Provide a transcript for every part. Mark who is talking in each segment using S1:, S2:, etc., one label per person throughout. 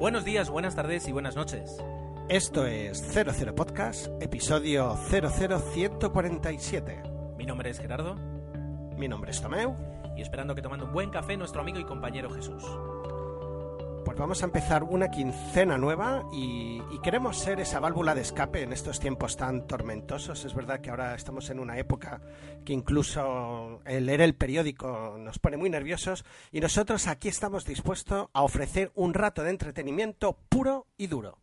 S1: Buenos días, buenas tardes y buenas noches.
S2: Esto es 00 Podcast, episodio 00147.
S1: Mi nombre es Gerardo
S2: Mi nombre es Tomeu.
S1: y esperando que tomando un buen café nuestro amigo y compañero Jesús.
S2: Vamos a empezar una quincena nueva y, y queremos ser esa válvula de escape en estos tiempos tan tormentosos. Es verdad que ahora estamos en una época que incluso el leer el periódico nos pone muy nerviosos y nosotros aquí estamos dispuestos a ofrecer un rato de entretenimiento puro y duro.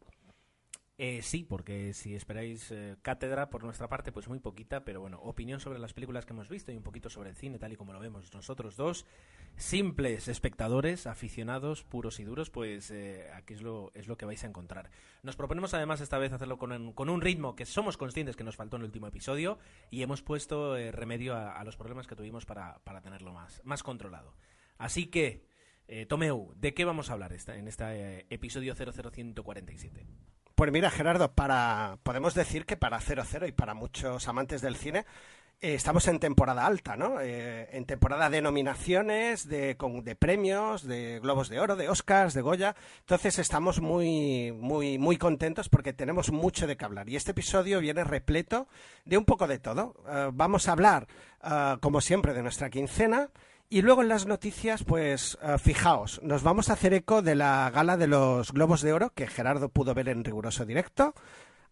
S1: Eh, sí, porque si esperáis eh, cátedra por nuestra parte, pues muy poquita, pero bueno, opinión sobre las películas que hemos visto y un poquito sobre el cine, tal y como lo vemos nosotros dos, simples espectadores, aficionados, puros y duros, pues eh, aquí es lo, es lo que vais a encontrar. Nos proponemos además esta vez hacerlo con, un- con un ritmo que somos conscientes que nos faltó en el último episodio y hemos puesto eh, remedio a, los problemas que tuvimos para, para tenerlo más, más controlado. Así que, eh, Tomeu, ¿de qué vamos a hablar esta, en este episodio 00147?
S2: Pues mira, Gerardo, para podemos decir que para 00 y para muchos amantes del cine eh, estamos en temporada alta, ¿no? Eh, en temporada de nominaciones, de, con- de premios, de Globos de Oro, de Oscars, de Goya. Entonces estamos muy, muy, muy contentos porque tenemos mucho de qué hablar. Y este episodio viene repleto de un poco de todo. Eh, vamos a hablar, eh, como siempre, de nuestra quincena. Y luego en las noticias, pues eh, fijaos, nos vamos a hacer eco de la gala de los Globos de Oro que Gerardo pudo ver en riguroso directo.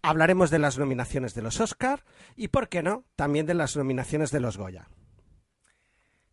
S2: Hablaremos de las nominaciones de los Oscar y, ¿por qué no?, también de las nominaciones de los Goya.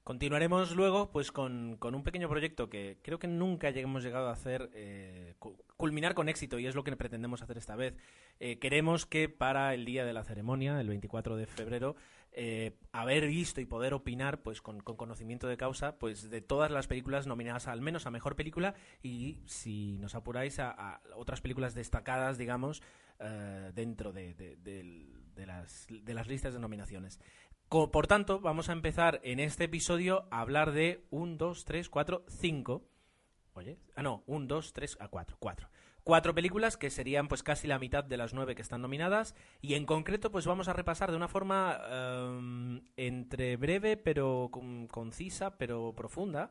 S1: Continuaremos luego pues con, con un pequeño proyecto que creo que nunca hemos llegado a hacer, eh, cu- culminar con éxito y es lo que pretendemos hacer esta vez. Eh, queremos que para el día de la ceremonia, el 24 de febrero, eh, haber visto y poder opinar pues con, con conocimiento de causa pues de todas las películas nominadas al menos a Mejor Película y si nos apuráis a, a otras películas destacadas, digamos, eh, dentro de, de- de las, de las listas de nominaciones. Co- Por tanto, vamos a empezar en este episodio a hablar de 1, 2, 3, 4, 5. Oye, ah, no, 1, 2, 3, a 4, 4. Cuatro películas que serían pues casi la mitad de las nueve que están nominadas y en concreto pues vamos a repasar de una forma em, entre breve pero con- concisa pero profunda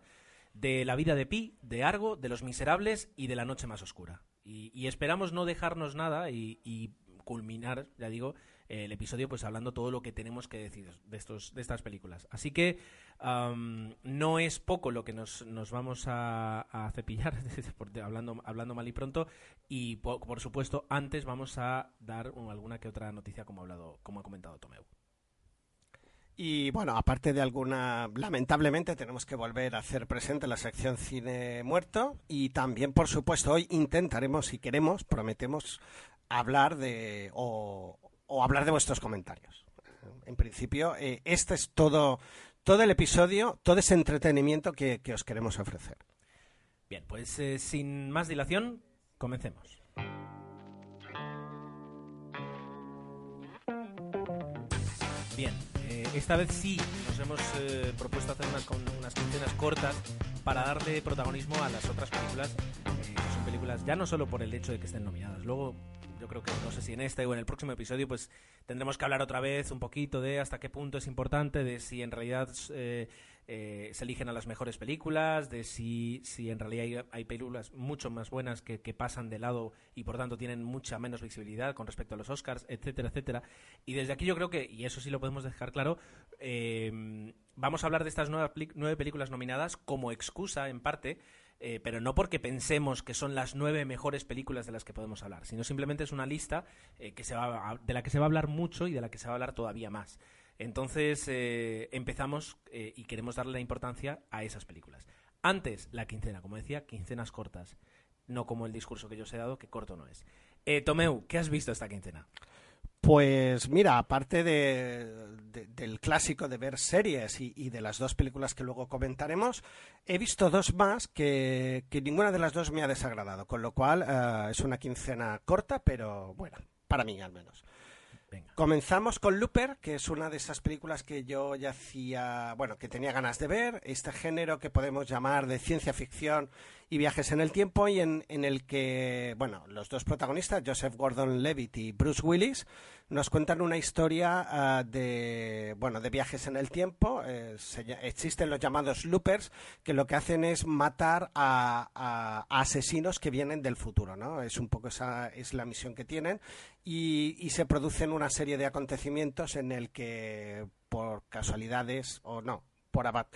S1: de la vida de Pi, de Argo, de Los Miserables y de La Noche Más Oscura. Y, y esperamos no dejarnos nada y, y culminar, ya digo, el episodio pues hablando todo lo que tenemos que decir de estos de estas películas. Así que no es poco lo que nos, nos vamos a, cepillar, hablando, hablando mal y pronto, y po- por, supuesto antes vamos a dar un- alguna que otra noticia como ha hablado, como ha comentado Tomeu.
S2: Y bueno, aparte de alguna, lamentablemente tenemos que volver a hacer presente la sección Cine Muerto y también, por supuesto, hoy intentaremos, si queremos, prometemos hablar de o hablar de vuestros comentarios. En principio, eh, este es todo, todo el episodio, todo ese entretenimiento que, os queremos ofrecer.
S1: Bien, pues eh, sin más dilación, comencemos. Bien, eh, esta vez sí nos hemos propuesto hacer unas, unas quincenas cortas para darle protagonismo a las otras películas, que son películas ya no solo por el hecho de que estén nominadas, luego yo creo que no sé si en este o en el próximo episodio pues tendremos que hablar otra vez un poquito de hasta qué punto es importante, de si en realidad eh, eh, se eligen a las mejores películas, de si, si en realidad hay, hay películas mucho más buenas que, que pasan de lado y por tanto tienen mucha menos visibilidad con respecto a los Oscars, etcétera, etcétera. Y desde aquí yo creo que, y eso sí lo podemos dejar claro, eh, vamos a hablar de estas nuevas peli- nueve películas nominadas como excusa en parte eh, pero no porque pensemos que son las nueve mejores películas de las que podemos hablar, sino simplemente es una lista eh, que se va de la que se va a hablar mucho y de la que se va a hablar todavía más. Entonces eh, empezamos y queremos darle la importancia a esas películas. Antes, la quincena, como decía, quincenas cortas, no como el discurso que yo os he dado, que corto no es. Tomeu, ¿qué has visto esta quincena?
S2: Pues mira, aparte de, de- del clásico de ver series y, de las dos películas que luego comentaremos, he visto dos más que, que ninguna de las dos me ha desagradado, con lo cual eh, es una quincena corta, pero bueno, para mí al menos. Comenzamos con Looper, que es una de esas películas que yo ya hacía, bueno, que tenía ganas de ver, este género que podemos llamar de ciencia ficción y viajes en el tiempo y en, en el que, bueno, los dos protagonistas, Joseph Gordon-Levitt y Bruce Willis, nos cuentan una historia ah, de, bueno, de viajes en el tiempo. Eh, existen los llamados loopers, que lo que hacen es matar a, asesinos que vienen del futuro, ¿no? Es un poco esa es la misión que tienen y, y se producen una serie de acontecimientos en el que por casualidades o no, por abat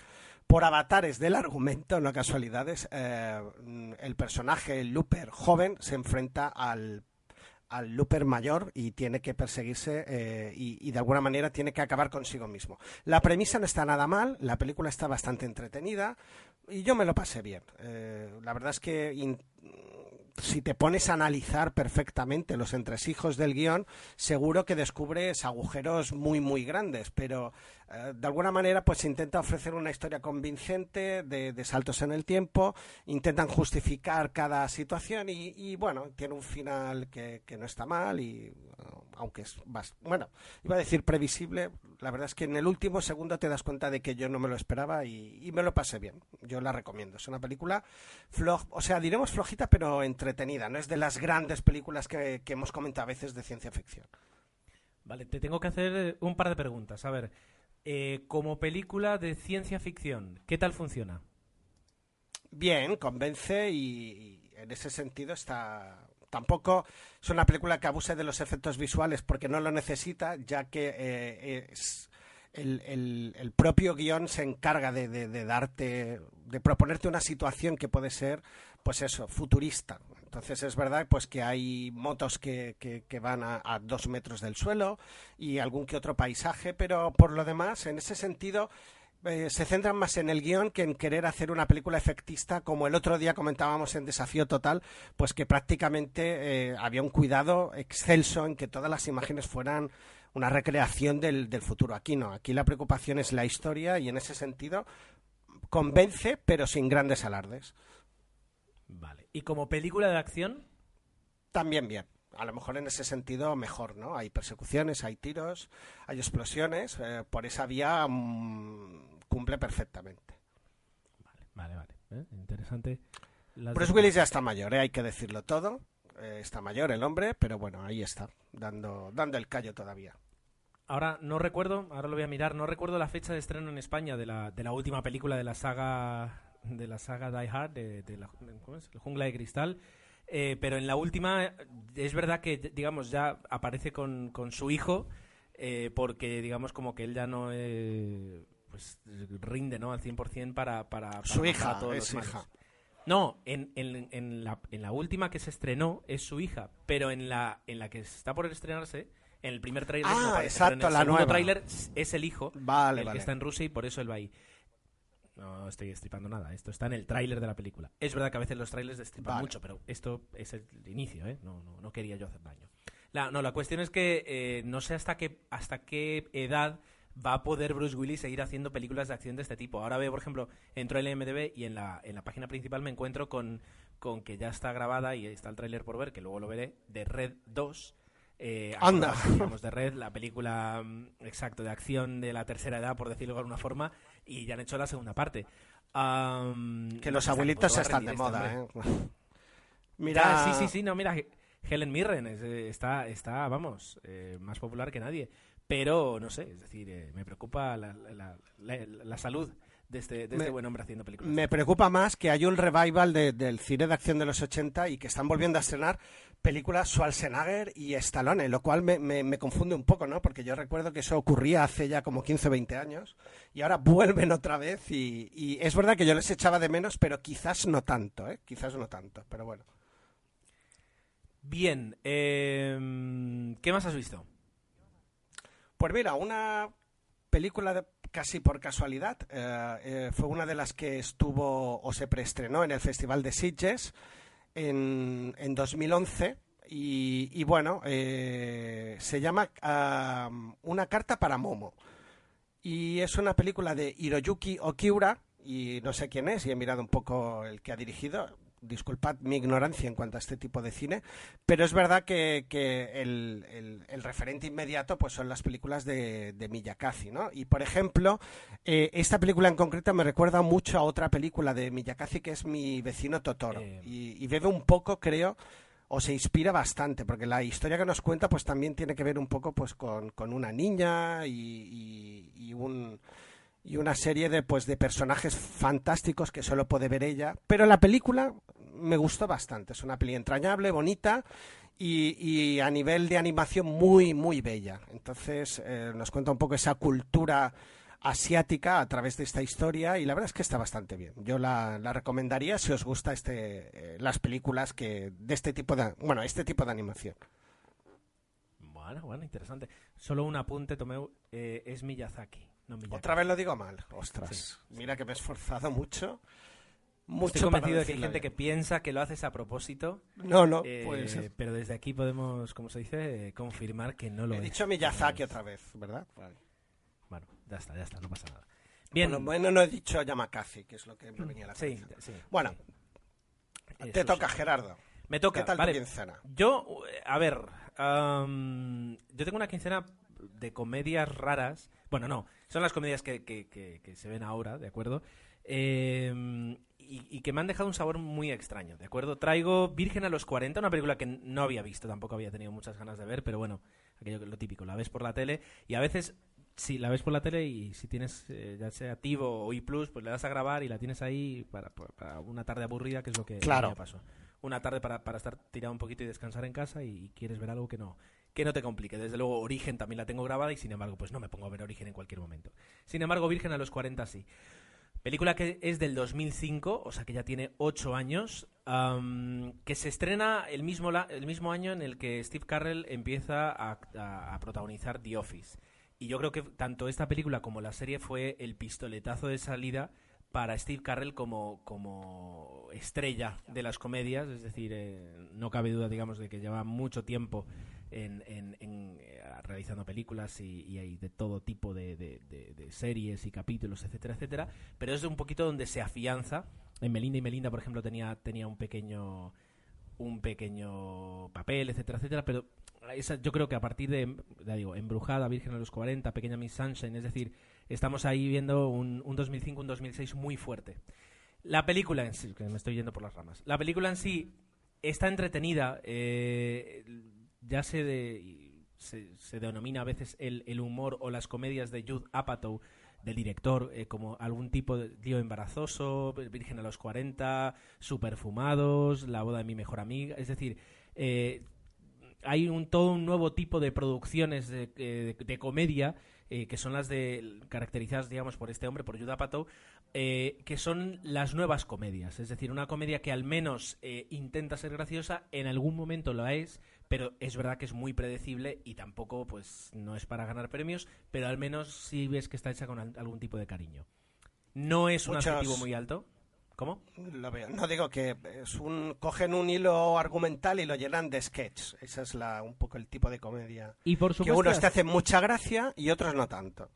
S2: por avatares del argumento, no casualidades, eh, el personaje, el Looper joven, se enfrenta al, al Looper mayor y tiene que perseguirse eh, y, de alguna manera tiene que acabar consigo mismo. La premisa no está nada mal, la película está bastante entretenida y yo me lo pasé bien. Eh, la verdad es que si te pones a analizar perfectamente los entresijos del guion, seguro que descubres agujeros muy, muy grandes, pero eh, de alguna manera pues intenta ofrecer una historia convincente de, saltos en el tiempo, intentan justificar cada situación y, bueno, tiene un final que, no está mal y aunque es bueno, iba a decir previsible, la verdad es que en el último segundo te das cuenta de que yo no me lo esperaba y, me lo pasé bien. Yo la recomiendo. Es una película floj, o sea, diremos flojita pero entretenida. No es de las grandes películas que, que hemos comentado a veces de ciencia ficción.
S1: Vale, te tengo que hacer un par de preguntas. A ver, eh, como película de ciencia ficción, ¿qué tal funciona?
S2: Bien, convence y, en ese sentido está... Tampoco es una película que abuse de los efectos visuales porque no lo necesita, ya que eh, es el, propio guion se encarga de, darte, de proponerte una situación que puede ser, pues eso, futurista. Entonces es verdad pues que hay motos que, que, van a, dos metros del suelo y algún que otro paisaje, pero por lo demás, en ese sentido, eh, se centran más en el guion que en querer hacer una película efectista, como el otro día comentábamos en Desafío Total, pues que prácticamente eh, había un cuidado excelso en que todas las imágenes fueran una recreación del, del futuro. Aquí no, aquí la preocupación es la historia y en ese sentido convence, pero sin grandes alardes.
S1: Vale. ¿Y como película de acción?
S2: También bien. A lo mejor en ese sentido mejor, ¿no? Hay persecuciones, hay tiros, hay explosiones. Eh, por esa vía mm, cumple perfectamente.
S1: Vale, vale, vale. ¿Eh? Interesante.
S2: Bruce Willis ya está mayor, ¿eh? hay que decirlo todo. está mayor el hombre, pero bueno, ahí está, dando, dando el callo todavía.
S1: Ahora no recuerdo, ahora lo voy a mirar, no recuerdo la fecha de estreno en España de la, de la última película de la saga de la saga Die Hard, de, la jungla de cristal. Eh, pero en la última es verdad que, digamos, ya aparece con, con su hijo, eh, porque, digamos, como que él ya no eh, pues rinde ¿no? al 100% para, para, para
S2: Su hija, es hija.
S1: No, en, en, en, la, en la última que se estrenó es su hija, pero en la, en la que está por estrenarse, en el primer tráiler
S2: ah, exacto, la
S1: segundo tráiler es el hijo,
S2: vale,
S1: el que está en Rusia y por eso él va ahí. No estoy estripando nada, esto está en el tráiler de la película. Es verdad que a veces los trailers destripan mucho, pero esto es el inicio, ¿eh? No, no, no quería yo hacer daño. La, no, la cuestión es que eh, no sé hasta qué, hasta qué edad va a poder Bruce Willis seguir haciendo películas de acción de este tipo. Ahora veo, por ejemplo, entro el MDB y en la, en la página principal me encuentro con, con que ya está grabada y está el tráiler por ver, que luego lo veré, de Red 2.
S2: Eh, Anda.
S1: Digamos, de Red, la película mm, exacto de acción de la tercera edad, por decirlo de alguna forma, y ya han hecho la segunda parte.
S2: que los abuelitos están de moda, ¿eh?
S1: Mira, sí, sí, sí, no, mira, Helen Mirren eh, está, está, vamos, eh, más popular que nadie. Pero, no sé, es decir, eh, me preocupa la, la, la salud de este, este buen hombre haciendo películas.
S2: Me preocupa más que hay un revival del cine de acción de los 80 y que están volviendo a estrenar películas Schwarzenegger y Stallone, lo cual me, me, confunde un poco, ¿no? Porque yo recuerdo que eso ocurría hace ya como 15 o 20 años y ahora vuelven otra vez y, y, es verdad que yo les echaba de menos, pero quizás no tanto, ¿eh? Quizás no tanto, pero bueno.
S1: Bien, eh, ¿qué más has visto?
S2: Pues mira, una película de casi por casualidad. Eh, eh, fue una de las que estuvo o se preestrenó en el Festival de Sitges en, en 2011. Y, bueno, eh, se llama Una carta para Momo. Y es una película de Hiroyuki Okiura, y no sé quién es, y he mirado un poco el que ha dirigido disculpad mi ignorancia en cuanto a este tipo de cine, pero es verdad que, el, referente inmediato pues son las películas de, de Miyakazi, ¿no? Y por ejemplo, eh, esta película en concreto me recuerda mucho a otra película de Miyakazi que es Mi vecino Totoro, eh. y, bebe un poco, creo, o se inspira bastante, porque la historia que nos cuenta pues también tiene que ver un poco pues con, con una niña y, y, y un y una serie de pues de personajes fantásticos que solo puede ver ella, pero la película me gustó bastante, es una peli entrañable, bonita y, y a nivel de animación muy muy bella. Entonces eh, nos cuenta un poco esa cultura asiática a través de esta historia y la verdad es que está bastante bien. Yo la, la recomendaría si os gusta este eh, las películas que de este tipo de bueno este tipo de animación.
S1: Bueno, bueno, interesante. Solo un apunte, Tomeu, eh, es Miyazaki, no Miyazaki.
S2: Otra vez lo digo mal, ostras. Mira que me he esforzado mucho. Mucho
S1: Estoy convencido de que hay gente que piensa que lo haces a propósito,
S2: No, no,
S1: eh,
S2: puede ser.
S1: pero desde aquí podemos, como se dice, eh, confirmar que no lo
S2: He
S1: es.
S2: dicho Miyazaki otra vez, ¿verdad?
S1: Bueno, ya está, ya está, no pasa nada. Bien,
S2: Bueno, bueno, no he dicho Yamakasi, que es lo que me venía a la
S1: sí,
S2: cabeza.
S1: sí.
S2: Bueno,
S1: sí.
S2: te
S1: Eso
S2: toca,
S1: sí.
S2: Gerardo.
S1: Me toca,
S2: ¿Qué tal
S1: vale.
S2: tu quincena?
S1: Yo, eh, a ver, yo tengo una quincena de comedias raras. Bueno, no, son las comedias que, que- que- que se ven ahora, ¿de acuerdo? Eh, y, y que me han dejado un sabor muy extraño, ¿de acuerdo? Traigo Virgen a los 40, una película que no había visto, tampoco había tenido muchas ganas de ver, pero bueno, aquello que- lo típico, la ves por la tele y a veces... Sí, la ves por la tele y si tienes eh, ya sea Tivo o iPlus, pues le das a grabar y la tienes ahí para, para una tarde aburrida, que es lo que, lo que
S2: Claro.
S1: me pasó una tarde para, para estar tirado un poquito y descansar en casa y, y quieres ver algo que no que no te complique. Desde luego, Origen también la tengo grabada y sin embargo, pues no me pongo a ver Origen en cualquier momento. Sin embargo, Virgen a los 40 sí. Película que es del 2005, o sea que ya tiene 8 años, am, que se estrena el mismo, la- el mismo año en el que Steve Carell empieza a, a- a protagonizar The Office. Y yo creo que tanto esta película como la serie fue el pistoletazo de salida para Steve Carell como, como estrella de las comedias, es decir, eh, no cabe duda, digamos, de que lleva mucho tiempo en, en- eh, realizando películas y, y hay de todo tipo de, de- de- de series y capítulos, etcétera, etcétera, pero es un poquito donde se afianza. En Melinda y Melinda, por ejemplo, tenía, tenía un pequeño un pequeño papel, etcétera, etcétera, pero esa- yo creo que a partir de, ya digo, Embrujada, Virgen a los 40, Pequeña Miss Sunshine, es decir, estamos ahí viendo un, un 2005, un 2006 muy fuerte. La película en sí, que me estoy yendo por las ramas, la película en sí está entretenida, eh, ya se, de- se, denomina a veces el, el humor o las comedias de Judd Apatow, del director, eh, como algún tipo de lío embarazoso, Virgen a los 40, Superfumados, La boda de mi mejor amiga, es decir, eh, hay un todo un nuevo tipo de producciones de, eh, de- de comedia eh, que son las de caracterizadas digamos por este hombre por Judd Apatow eh, que son las nuevas comedias. Es decir una comedia que al menos intenta ser graciosa en algún momento lo es pero es verdad que es muy predecible y tampoco pues no es para ganar premios pero al menos sí ves que está hecha con al- algún tipo de cariño no es un adjetivo muy alto ¿cómo?
S2: Lo veo. No digo que es un cogen un hilo argumental y lo llenan de sketch. Ese es la, un poco el tipo de comedia.
S1: y por
S2: Que
S1: supuesto
S2: unos te hacen mucha gracia y otros no tanto.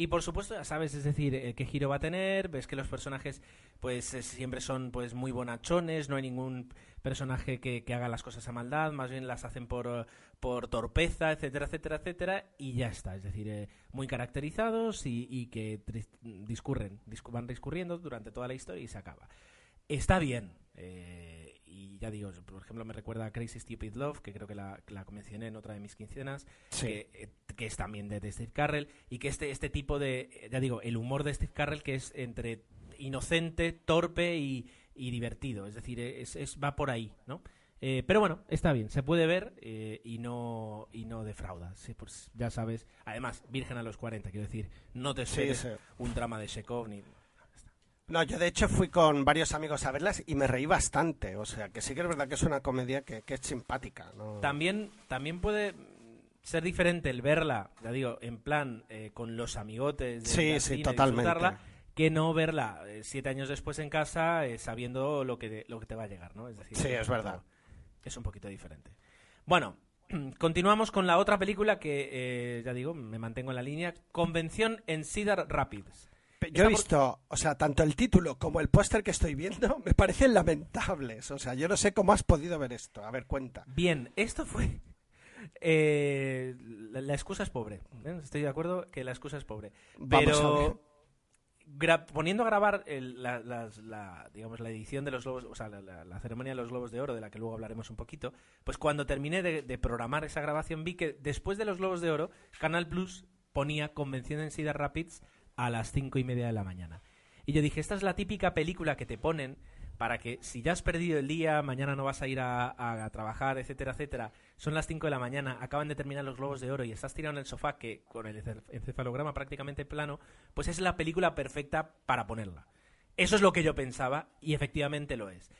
S1: Y por supuesto, ya sabes, es decir, eh, qué giro va a tener, ves que los personajes pues siempre son pues muy bonachones, no hay ningún personaje que, haga las cosas a maldad, más bien las hacen por, por torpeza, etcétera, etcétera, etcétera, y ya está, es decir, eh, muy caracterizados y, y que discurren, discu- van discurriendo durante toda la historia y se acaba. Está bien, eh, ya digo, por ejemplo, me recuerda a Crazy Stupid Love, que creo que la, la mencioné en otra de mis quincenas,
S2: Sí.
S1: que, eh, que es también de, de Steve Carrell y que este, este tipo de, ya digo, el humor de Steve Carrell que es entre inocente, torpe y, y divertido, es decir, es, es- va por ahí, ¿no? Eh, pero bueno, está bien, se puede ver eh, y no y no defrauda. Sí, pues ya sabes. Además, Virgen a los 40, quiero decir, no te
S2: Sí, sí.
S1: un drama de Chekhov ni...
S2: No, yo de hecho fui con varios amigos a verlas y me reí bastante. O sea, que sí que es verdad que es una comedia que, que es simpática. ¿no?
S1: También, también puede ser diferente el verla, ya digo, en plan eh, con los amigotes de
S2: Sí, sí, totalmente.
S1: que no verla eh, siete años después en casa eh, sabiendo lo que, lo que te va a llegar, ¿no? Es decir,
S2: Sí, es verdad.
S1: Es un poquito diferente. Bueno, continuamos con la otra película que, eh, ya digo, me mantengo en la línea. Convención en Cedar Rapids.
S2: Yo he visto, o sea, tanto el título como el póster que estoy viendo me parecen lamentables. O sea, yo no sé cómo has podido ver esto. A ver, cuenta.
S1: Bien, esto fue... eh, la, la excusa es pobre. ¿eh? Estoy de acuerdo que la excusa es pobre. Pero poniendo a grabar la, digamos, la edición de los Globos, o sea, la, ceremonia de los Globos de Oro, de la que luego hablaremos un poquito, pues cuando terminé de, programar esa grabación vi que después de los Globos de Oro, Canal Plus ponía Convención en Cedar Rapids a las cinco y media de la mañana. Y yo dije, esta es la típica película que te ponen para que si ya has perdido el día, mañana no vas a ir a, trabajar, etcétera, etcétera, son las 5 de la mañana, acaban de terminar los globos de oro y estás tirado en el sofá que con el encefalograma prácticamente plano, pues es la película perfecta para ponerla. Eso es lo que yo pensaba y efectivamente lo es.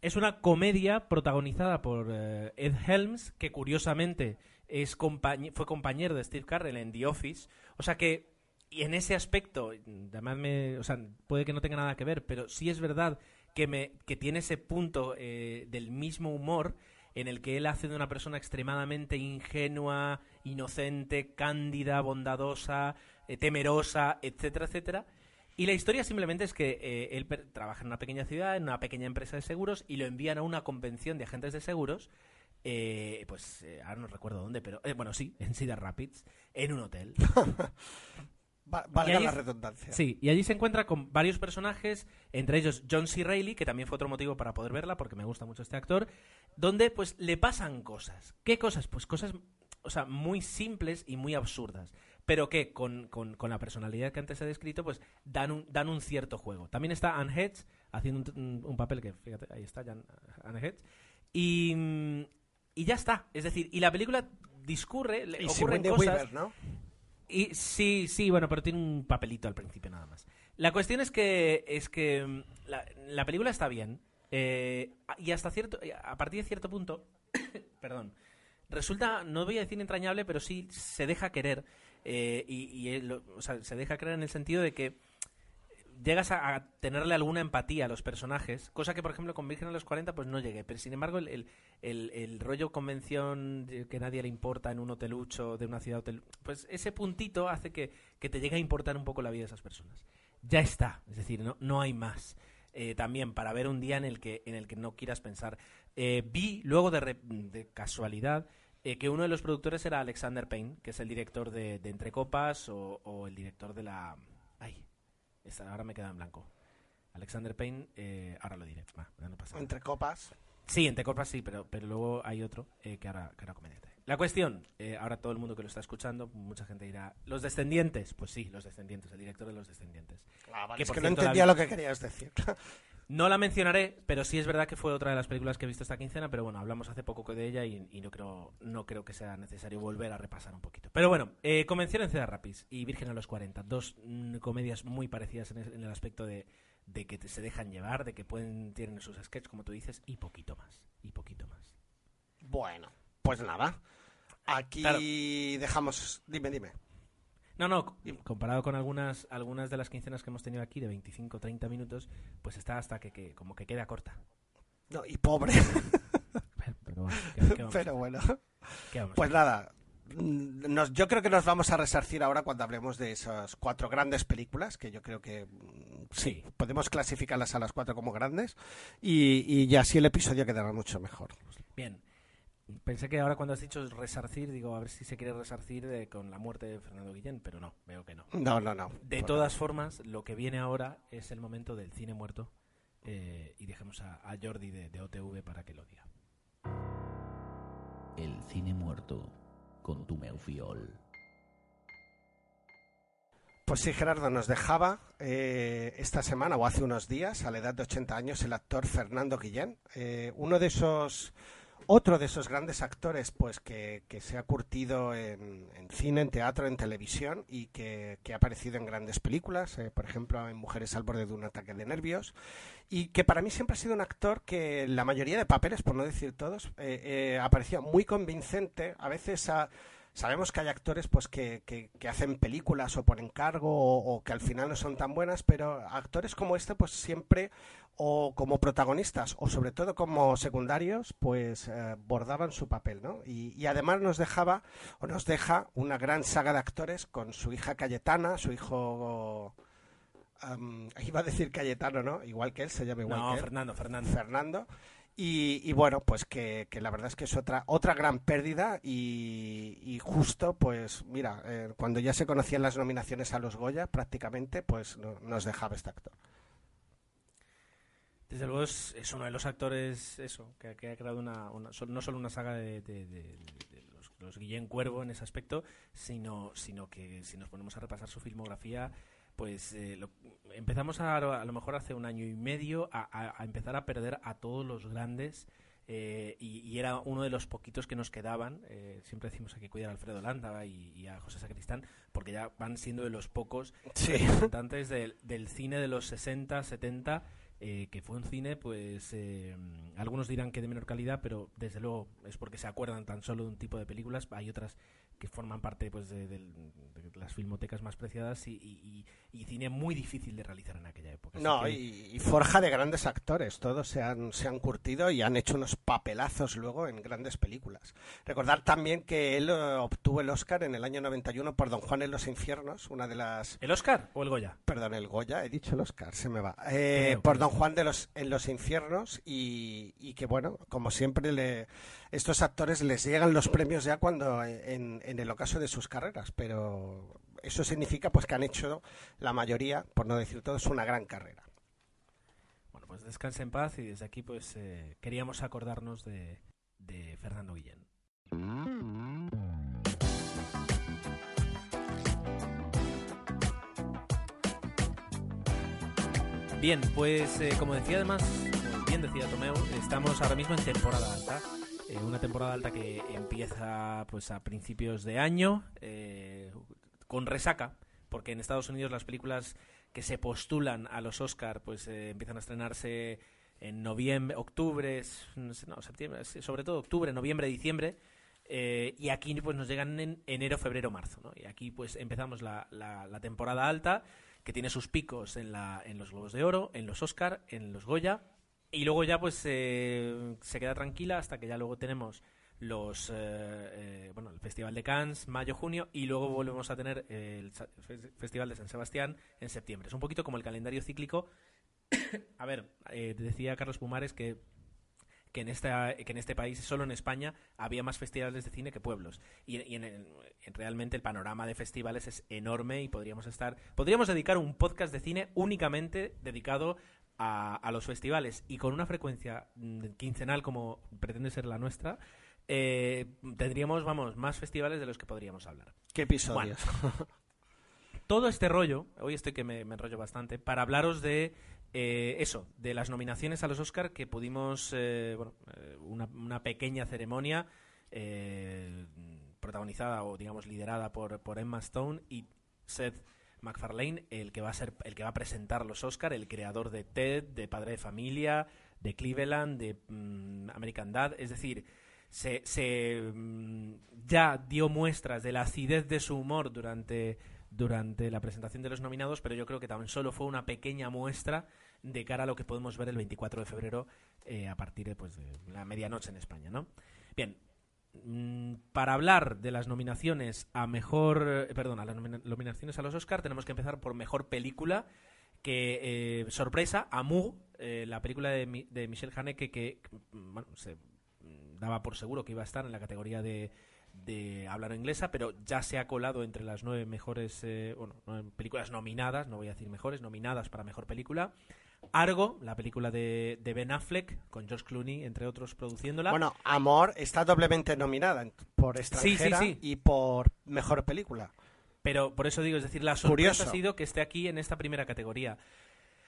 S1: Es una comedia protagonizada por eh, Ed Helms, que curiosamente es fue compañero de Steve Carell en The Office. O sea que, y en ese aspecto, además me, o sea, puede que no tenga nada que ver, pero sí es verdad que, me, que tiene ese punto eh, del mismo humor en el que él hace de una persona extremadamente ingenua, inocente, cándida, bondadosa, eh, temerosa, etcétera, etcétera. Y la historia simplemente es que eh, él trabaja en una pequeña ciudad, en una pequeña empresa de seguros, y lo envían a una convención de agentes de seguros, pues ahora no recuerdo dónde, pero bueno, sí, en Cedar Rapids, en un hotel.
S2: valga la redundancia.
S1: Sí, y allí se encuentra con varios personajes, entre ellos John C. Reilly, que también fue otro motivo para poder verla, porque me gusta mucho este actor, donde pues le pasan cosas. ¿Qué cosas? Pues cosas, o sea, muy simples y muy absurdas, pero que con, con, la personalidad que antes he descrito, pues dan un, dan un cierto juego. También está Anne Hedge haciendo un, papel que, fíjate, ahí está Anne Hedge, y, y ya está. Es decir, y la película discurre, y ocurren cosas... ¿no? Y sí, sí, bueno, pero tiene un papelito al principio nada más. La cuestión es que es que mm, la, película está bien eh, y hasta cierto a partir de cierto punto, perdón, resulta no voy a decir entrañable, pero sí se deja querer eh, y, se deja querer en el sentido de que llegas a, tenerle alguna empatía a los personajes, cosa que por ejemplo con Virgen a los 40 pues no llegué, pero sin embargo el, el, rollo convención que nadie le importa en un hotelucho de una ciudad hotel, pues ese puntito hace que, te llegue a importar un poco la vida de esas personas. Ya está, es decir, no, no hay más. Eh, también para ver un día en el que, en el que no quieras pensar. Eh, vi luego de, de casualidad eh, que uno de los productores era Alexander Payne, que es el director de, de Entre Copas o, o el director de la ahora me queda en blanco. Alexander Payne, eh, ahora lo diré.
S2: Entre copas.
S1: Sí, entre copas sí, pero, pero luego hay otro eh, que, ahora, que ahora La cuestión, eh, ahora todo el mundo que lo está escuchando, mucha gente dirá, ¿los descendientes? Pues sí, los descendientes, el director de los descendientes.
S2: Ah, es que no entendía lo que querías decir.
S1: No la mencionaré, pero sí es verdad que fue otra de las películas que he visto esta quincena, pero bueno, hablamos hace poco de ella y, no, creo, no creo que sea necesario volver a repasar un poquito. Pero bueno, eh, Convención en Cedar Rapids y Virgen a los 40, dos mm, comedias muy parecidas en el, aspecto de, que se dejan llevar, de que pueden tienen sus sketches, como tú dices, y poquito más, y poquito más.
S2: Bueno, pues nada, aquí dejamos... Dime, dime.
S1: No, no, comparado con algunas, algunas de las quincenas que hemos tenido aquí de 25 30 minutos, pues está hasta que, como que queda corta.
S2: No, y pobre. Pero, bueno. pues nada, nos, yo creo que nos vamos a resarcir ahora cuando hablemos de esas cuatro grandes películas, que yo creo que mm, sí, podemos clasificarlas a las cuatro como grandes, y, y ya así el episodio quedará mucho mejor.
S1: Bien, Pensé que ahora cuando has dicho resarcir, digo, a ver si se quiere resarcir con la muerte de Fernando Guillén, pero no, veo que no.
S2: No, no, no.
S1: De todas formas, lo que viene ahora es el momento del cine muerto eh, y dejemos a, Jordi de, OTV para que lo diga.
S3: El cine muerto con tu meufiol.
S2: Pues sí, Gerardo, nos dejaba eh, esta semana o hace unos días, a la edad de 80 años, el actor Fernando Guillén, eh, uno de esos otro de esos grandes actores pues que, se ha curtido en, cine, en teatro, en televisión y que, ha aparecido en grandes películas, eh, por ejemplo en Mujeres al borde de un ataque de nervios, y que para mí siempre ha sido un actor que la mayoría de papeles, por no decir todos, eh, eh aparecía muy convincente, a veces Sabemos que hay actores pues que, que, hacen películas o por encargo o, o, que al final no son tan buenas, pero actores como este pues siempre o como protagonistas o sobre todo como secundarios, pues eh, bordaban su papel, ¿no? Y, además nos dejaba o nos deja una gran saga de actores con su hija Cayetana, su hijo iba a decir Cayetano, ¿no? Igual que él, se llama igual que él.
S1: Fernando, Fernando.
S2: Fernando. Y, y bueno, pues que, que la verdad es que es otra, otra gran pérdida y, y justo, pues mira, eh, cuando ya se conocían las nominaciones a los Goya prácticamente, pues no- nos dejaba este actor.
S1: Desde luego es, es uno de los actores, eso, que, que ha creado una, una- no solo una saga de, de- de- de los, los Guillén Cuervo en ese aspecto, sino, sino que si nos ponemos a repasar su filmografía, pues eh, lo- empezamos a, a lo mejor hace un año y medio a, a- a empezar a perder a todos los grandes eh, y, y era uno de los poquitos que nos quedaban. eh, siempre decimos hay que cuidar a Alfredo Landa y, y a José Sacristán porque ya van siendo de los pocos
S2: Sí.
S1: representantes del, del cine de los 60, 70, eh, que fue un cine, pues algunos dirán que de menor calidad, pero desde luego es porque se acuerdan tan solo de un tipo de películas. Hay otras que forman parte pues de las filmotecas más preciadas y, y- y- cine muy difícil de realizar en aquella época.
S2: No,
S1: que-
S2: y, y forja de grandes actores, todos se han, se han curtido y han hecho unos papelazos luego en grandes películas. Recordar también que él eh, obtuvo el Oscar en el año 91 por Don Juan en los infiernos, una de las...
S1: ¿El Oscar o el Goya?
S2: Perdón, el Goya, he dicho el Oscar, se me va. Eh,
S1: Creo,
S2: por. Don Juan de los, en los infiernos y, y que bueno, como siempre le, estos actores les llegan los premios ya cuando en, en el ocaso de sus carreras, pero eso significa pues que han hecho la mayoría, por no decir todos, una gran carrera.
S1: Bueno, pues descanse en paz y desde aquí pues eh, queríamos acordarnos de, Fernando Guillén. Bien, pues eh, como decía además, bien decía Tomeu, estamos ahora mismo en temporada alta. Eh, una temporada alta que empieza pues a principios de año eh, con resaca, porque en Estados Unidos las películas que se postulan a los Oscar pues eh, empiezan a estrenarse en noviembre, octubre, no, sé, septiembre, sobre todo octubre, noviembre, diciembre. eh, y aquí pues nos llegan en enero, febrero, marzo. ¿no? Y aquí pues empezamos la, la- la temporada alta, que tiene sus picos en, la, en los Globos de Oro, en los Oscar, en los Goya. Y luego ya pues eh, se queda tranquila hasta que ya luego tenemos los eh, eh, bueno el Festival de Cannes, mayo, junio, y luego volvemos a tener el Festival de San Sebastián en septiembre. Es un poquito como el calendario cíclico. a ver, eh, decía Carlos Pumares que que en, esta, que en este país, solo en España, había más festivales de cine que pueblos. Y, y en el- en realmente el panorama de festivales es enorme y podríamos estar. Podríamos dedicar un podcast de cine únicamente dedicado a, a los festivales y con una frecuencia mm, quincenal como pretende ser la nuestra. Eh, tendríamos, vamos, más festivales de los que podríamos hablar
S2: ¿Qué episodios?
S1: todo este rollo, hoy estoy que me, me enrollo bastante, para hablaros de eh, eso, de las nominaciones a los Oscar que pudimos, eh, bueno, una, una pequeña ceremonia protagonizada o digamos liderada por, por Emma Stone y Seth MacFarlane, el que va a ser, el que va a presentar los Oscar, el creador de Ted, de Padre de Familia, de Cleveland, de mm, American Dad, es decir, se, se, mm, ya dio muestras de la acidez de su humor durante, durante la presentación de los nominados, pero yo creo que tan solo fue una pequeña muestra de cara a lo que podemos ver el 24 de febrero eh, a partir de, pues, de la medianoche en España, ¿no? Bien, mm, para hablar de las nominaciones a mejor, eh, perdón, a las nomina- nominaciones a los Oscar, tenemos que empezar por mejor película. Que eh, sorpresa, eh, la película de, de Michel Haneke que, mm, bueno, se daba por seguro que iba a estar en la categoría de, de hablar inglesa, pero ya se ha colado entre las nueve mejores, eh, bueno, películas nominadas, no voy a decir mejores, nominadas para mejor película. Argo, la película de, de Ben Affleck, con George Clooney, entre otros, produciéndola.
S2: Bueno, Amor está doblemente nominada por extranjera
S1: sí.
S2: y por mejor película.
S1: Pero por eso digo, es decir, la sorpresa
S2: Curioso.
S1: ha sido que esté aquí en esta primera categoría.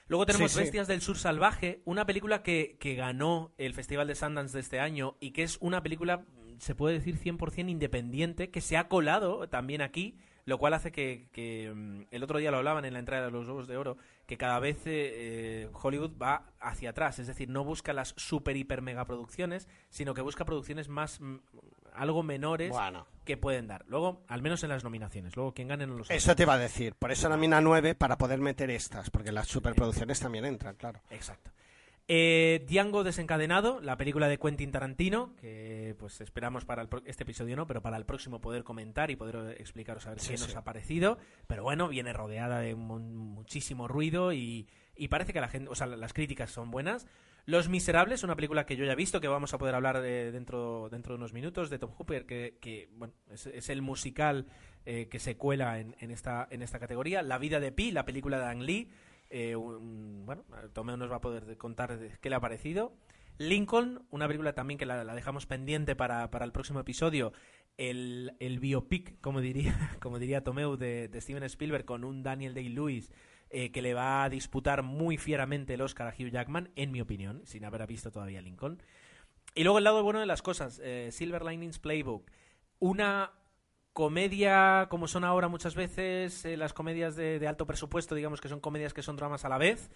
S1: Luego tenemos
S2: Sí, sí.
S1: Bestias del Sur Salvaje, una película que, que ganó el Festival de Sundance de este año y que es una película, se puede decir, 100% independiente, que se ha colado también aquí, lo cual hace que, que, mm, el otro día lo hablaban en la entrada de los Globos de Oro, que cada vez eh, eh, Hollywood va hacia atrás, es decir, no busca las super, hiper, mega producciones, sino que busca producciones más, mm, algo menores
S2: Bueno,
S1: que pueden dar. Luego, al menos en las nominaciones. Luego, quien gane no lo sé.
S2: eso te iba a decir. Por eso nomina nueve para poder meter estas, porque las superproducciones también entran, claro.
S1: Exacto. Eh, Django desencadenado, la película de Quentin Tarantino, que pues esperamos para el pro- este episodio no, pero para el próximo poder comentar y poder explicaros a ver
S2: Sí,
S1: qué
S2: sí.
S1: nos ha parecido. Pero bueno, viene rodeada de mu- muchísimo ruido y, y parece que la gente, o sea, las críticas son buenas. Los Miserables, una película que yo ya he visto, que vamos a poder hablar de- dentro, dentro de unos minutos, de Tom Hooper, que, bueno, es, el musical eh, que se cuela en, esta, en esta categoría. La vida de Pi, la película de Ang Lee. eh, bueno, Tomeo nos va a poder contar qué le ha parecido. Lincoln, una película también que la, la dejamos pendiente para, para el próximo episodio. El, el biopic, como diría, como diría Tomeu, de, de Steven Spielberg con un Daniel Day-Lewis eh, que le va a disputar muy fieramente el Oscar a Hugh Jackman, en mi opinión, sin haber visto todavía Lincoln. Y luego el lado bueno de las cosas, eh, Silver Linings Playbook, una comedia como son ahora muchas veces eh, las comedias de, alto presupuesto, digamos que son comedias que son dramas a la vez,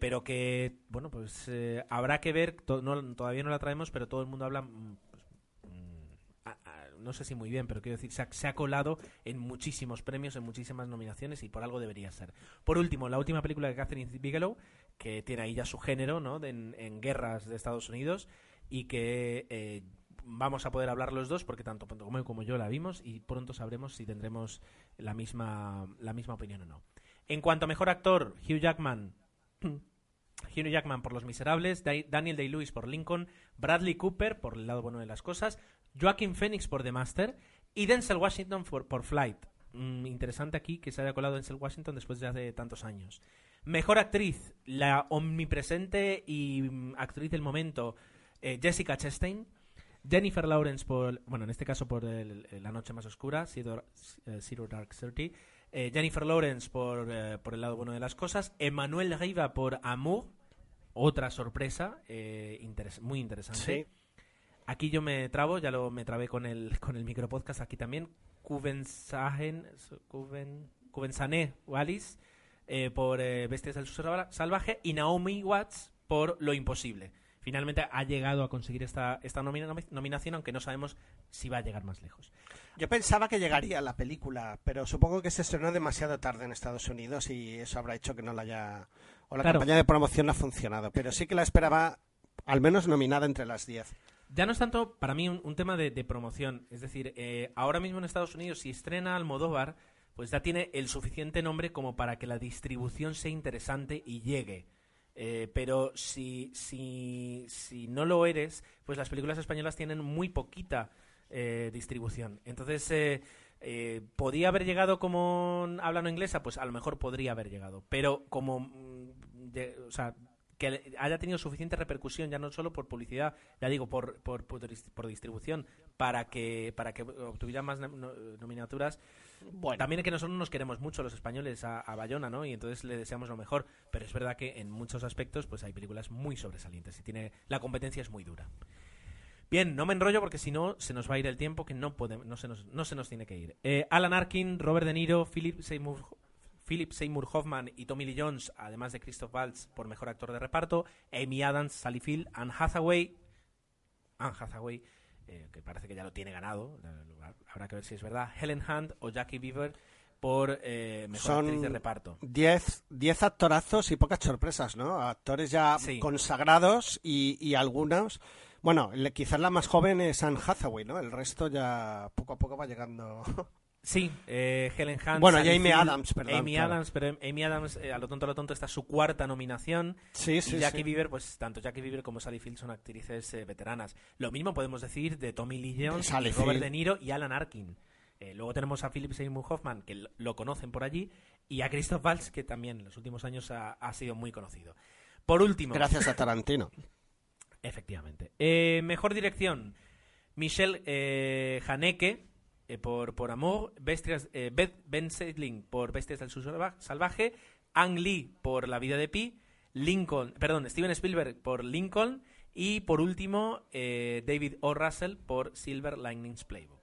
S1: pero que, bueno, pues habrá que ver, todavía no la traemos, pero todo el mundo habla, mm, pues, mm, a- a- no sé si muy bien, pero quiero decir, se ha, se ha colado en muchísimos premios, en muchísimas nominaciones y por algo debería ser. Por último, la última película de Catherine Bigelow, que tiene ahí ya su género, ¿no? De- en, guerras de Estados Unidos y que eh, vamos a poder hablar los dos porque tanto Ponto como como yo la vimos y pronto sabremos si tendremos la misma, la misma opinión o no. En cuanto a mejor actor, Hugh Jackman. Hugh Jackman por Los Miserables, Da- Daniel Day-Lewis por Lincoln, Bradley Cooper por El lado bueno de las cosas, Joaquin Phoenix por The Master y Denzel Washington por, por Flight. Mm, interesante aquí que se haya colado Denzel Washington después de hace tantos años. Mejor actriz, la omnipresente y mm, actriz del momento, eh, Jessica Chastain. Jennifer Lawrence por, bueno, en este caso por el- La Noche Más Oscura, Zero, eh, Zero Dark Thirty. Eh, Jennifer Lawrence por, por El lado bueno de las cosas. Emmanuel Riva por Amour, otra sorpresa, muy interesante.
S2: Sí.
S1: Aquí yo me trabo, ya lo me trabé con el, con el micropodcast aquí también. Kubensagen, Kuben, Kubensané Wallis eh, por eh, Bestias del Salvaje y Naomi Watts por Lo Imposible. Finalmente ha llegado a conseguir esta, esta nomina- nominación, aunque no sabemos si va a llegar más lejos.
S2: Yo pensaba que llegaría la película, pero supongo que se estrenó demasiado tarde en Estados Unidos y eso habrá hecho que no la haya... O la
S1: Claro.
S2: campaña de promoción no ha funcionado, pero sí que la esperaba al menos nominada entre las 10.
S1: Ya no es tanto para mí un, tema de, promoción. Es decir, eh, ahora mismo en Estados Unidos, si estrena Almodóvar, pues ya tiene el suficiente nombre como para que la distribución sea interesante y llegue. Eh, pero si, si, si no lo eres, pues las películas españolas tienen muy poquita eh, distribución. Entonces, eh, ¿podría haber llegado como hablando inglesa? Pues a lo mejor podría haber llegado. Pero como, mm, o sea, que haya tenido suficiente repercusión, ya no solo por publicidad, ya digo, por, por, por, dis- por distribución, para que, para que obtuviera más nom- no- nominaturas.
S2: Bueno,
S1: También es que nosotros nos queremos mucho los españoles a, a Bayona, ¿no? Y entonces le deseamos lo mejor. Pero es verdad que en muchos aspectos pues hay películas muy sobresalientes y tiene la competencia es muy dura. Bien, no me enrollo porque si no se nos va a ir el tiempo que no podemos, no se nos, no se nos tiene que ir. Eh, Alan Arkin, Robert De Niro, Philip Seymour, Philip Seymour Hoffman y Tommy Lee Jones, además de Christoph Waltz por mejor actor de reparto, Amy Adams, Sally Field, Anne Hathaway, Anne Hathaway, eh, que parece que ya lo tiene ganado, habrá que ver si es verdad, Helen Hunt o Jackie Beaver por eh, mejor
S2: Son
S1: actriz de reparto.
S2: 10 10 actorazos y pocas sorpresas, ¿no? Actores ya
S1: Sí.
S2: consagrados y, y algunos... Bueno, le- quizás la más joven es Anne Hathaway, ¿no? El resto ya poco a poco va llegando...
S1: Sí, eh, Helen Hunt.
S2: Bueno, y Amy
S1: Field,
S2: Adams, perdón,
S1: Amy
S2: claro.
S1: Adams, pero Amy Adams, eh, a lo tonto, a lo tonto, esta es su cuarta nominación.
S2: sí, sí,
S1: y Jackie
S2: sí.
S1: Bieber, pues tanto Jackie Bieber como Sally Field son actrices eh, veteranas. Lo mismo podemos decir de Tommy Lee Jones, Robert
S2: Field.
S1: De Niro y Alan Arkin. Luego tenemos a Philip Seymour Hoffman, que lo- conocen por allí, y a Christoph Waltz, que también en los últimos años ha, ha sido muy conocido. Por último,
S2: Gracias a Tarantino.
S1: Efectivamente. Mejor dirección. Michelle Haneke eh, por, por Amor. Bestias, eh, Ben Seidling por Bestias del Sur Salva- Salvaje. Ang Lee por La vida de Pi. Lincoln, perdón, Steven Spielberg por Lincoln. Y por último, eh, David O. Russell por Silver Linings Playbook.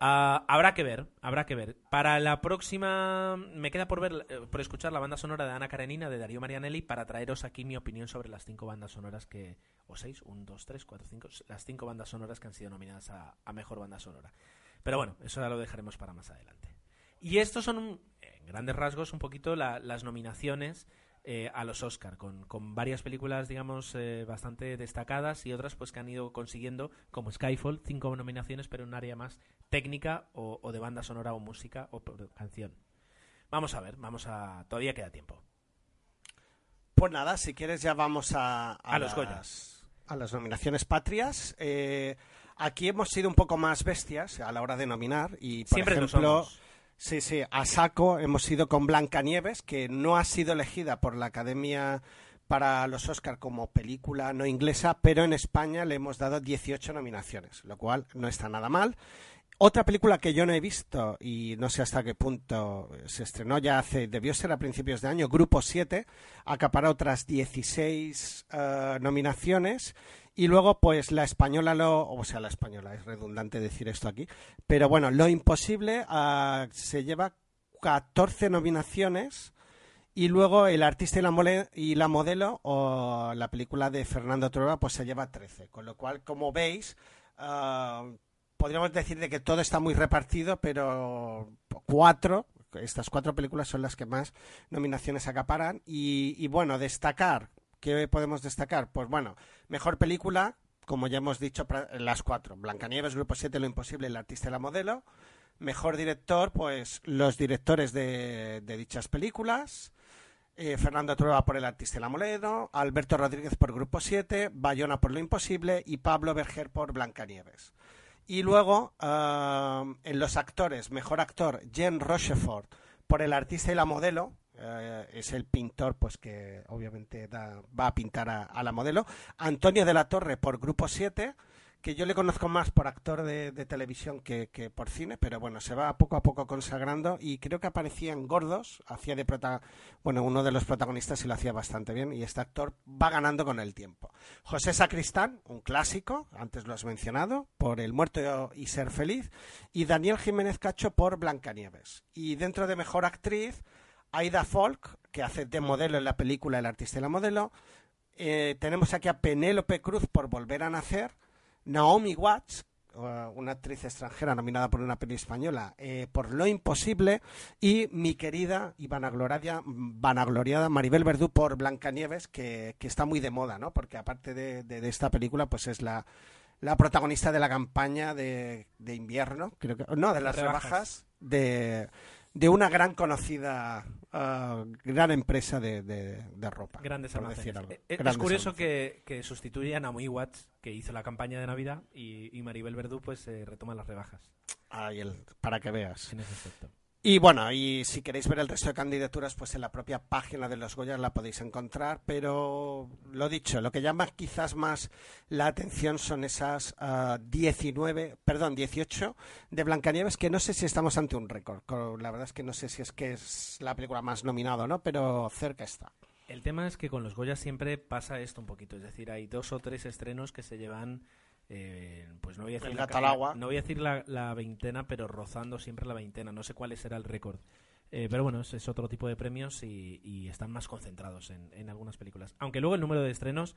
S1: Ah, habrá que ver, habrá que ver. Para la próxima, me queda por ver, por escuchar la banda sonora de Ana Karenina de Darío Marianelli para traeros aquí mi opinión sobre las cinco bandas sonoras que, o seis, un, dos, tres, cuatro, cinco, las cinco bandas sonoras que han sido nominadas a mejor banda sonora. Pero bueno, eso ya lo dejaremos para más adelante. Y estos son, en grandes rasgos, un poquito la- las nominaciones eh, a los Oscar, con, con varias películas, digamos, eh, bastante destacadas y otras pues que han ido consiguiendo, como Skyfall, cinco nominaciones, pero en un área más técnica o, o de banda sonora o música o canción. Vamos a ver, vamos a... Todavía queda tiempo.
S2: Pues nada, si quieres ya vamos a,
S1: A los
S2: las-
S1: Goyas.
S2: A las nominaciones patrias. Eh, aquí hemos sido un poco más bestias a la hora de nominar y, por
S1: Siempre lo
S2: ejemplo,
S1: somos.
S2: sí, sí, a saco hemos ido con Blancanieves, que no ha sido elegida por la Academia para los Oscar como película no inglesa, pero en España le hemos dado 18 nominaciones, lo cual no está nada mal. Otra película que yo no he visto y no sé hasta qué punto se estrenó ya hace, debió ser a principios de año, Grupo 7, acaparó otras 16 eh, nominaciones y luego pues la española lo, o sea, la española, es redundante decir esto aquí, pero bueno, Lo Imposible ah, se lleva 14 nominaciones y luego El artista y la, mole- y la modelo o la película de Fernando Trueba pues se lleva 13, con lo cual como veis... ah, podríamos decir de que todo está muy repartido, pero cuatro, estas cuatro películas son las que más nominaciones acaparan. Y, y bueno, destacar, ¿qué podemos destacar? Pues bueno, mejor película, como ya hemos dicho, las cuatro. Blancanieves, Grupo 7, Lo Imposible, El Artista y la Modelo. Mejor director, pues los directores de, de dichas películas. Eh, Fernando Trueba por El Artista y la Modelo. Alberto Rodríguez por Grupo 7. Bayona por Lo Imposible. Y Pablo Berger por Blancanieves. Y luego, ah, en los actores, mejor actor, Jen Rochefort, por el artista y la modelo, eh, es el pintor pues que obviamente va a pintar a, la modelo. Antonio de la Torre por Grupo 7, que yo le conozco más por actor de, televisión que, que por cine, pero bueno, se va poco a poco consagrando y creo que aparecía en Gordos, hacía de prota bueno, uno de los protagonistas y lo hacía bastante bien y este actor va ganando con el tiempo. José Sacristán, un clásico, antes lo has mencionado, por El muerto y ser feliz, y Daniel Jiménez Cacho por Blancanieves. Y dentro de mejor actriz, Aida Folk, que hace de modelo en la película El artista y la modelo. Eh, tenemos aquí a Penélope Cruz por Volver a nacer, Naomi Watts, uh, una actriz extranjera nominada por una peli española eh, por Lo Imposible y mi querida y vanagloriada, vanagloriada Maribel Verdú por Blancanieves que, que está muy de moda, ¿no? Porque aparte de, de- de esta película pues es la, la protagonista de la campaña de, de invierno, creo que no, de las
S1: Rebajas.
S2: rebajas, de, de una gran conocida uh, gran empresa de, de- de ropa.
S1: Grandes almacenes.
S2: algo.
S1: Eh, Es,
S2: Grandes
S1: curioso que, que sustituye a Watts, que hizo la campaña de Navidad, y, y Maribel Verdú pues eh, retoma las rebajas
S2: Ahí el- para que veas.
S1: en ese aspecto.
S2: Y bueno, y si queréis ver el resto de candidaturas, pues en la propia página de los Goya la podéis encontrar. Pero lo dicho, lo que llama quizás más la atención son esas ah, 19, perdón, 18 de Blancanieves, que no sé si estamos ante un récord. Co- La verdad es que no sé si es que es la película más nominada o no, pero cerca está.
S1: El tema es que con los Goya siempre pasa esto un poquito, es decir, hay dos o tres estrenos que se llevan, eh, pues no voy a decir,
S2: El
S1: la, no voy a decir la, la veintena, pero rozando siempre la veintena, no sé cuál será el récord. Eh, pero bueno, es, es otro tipo de premios y, y están más concentrados en, en algunas películas. Aunque luego el número de estrenos,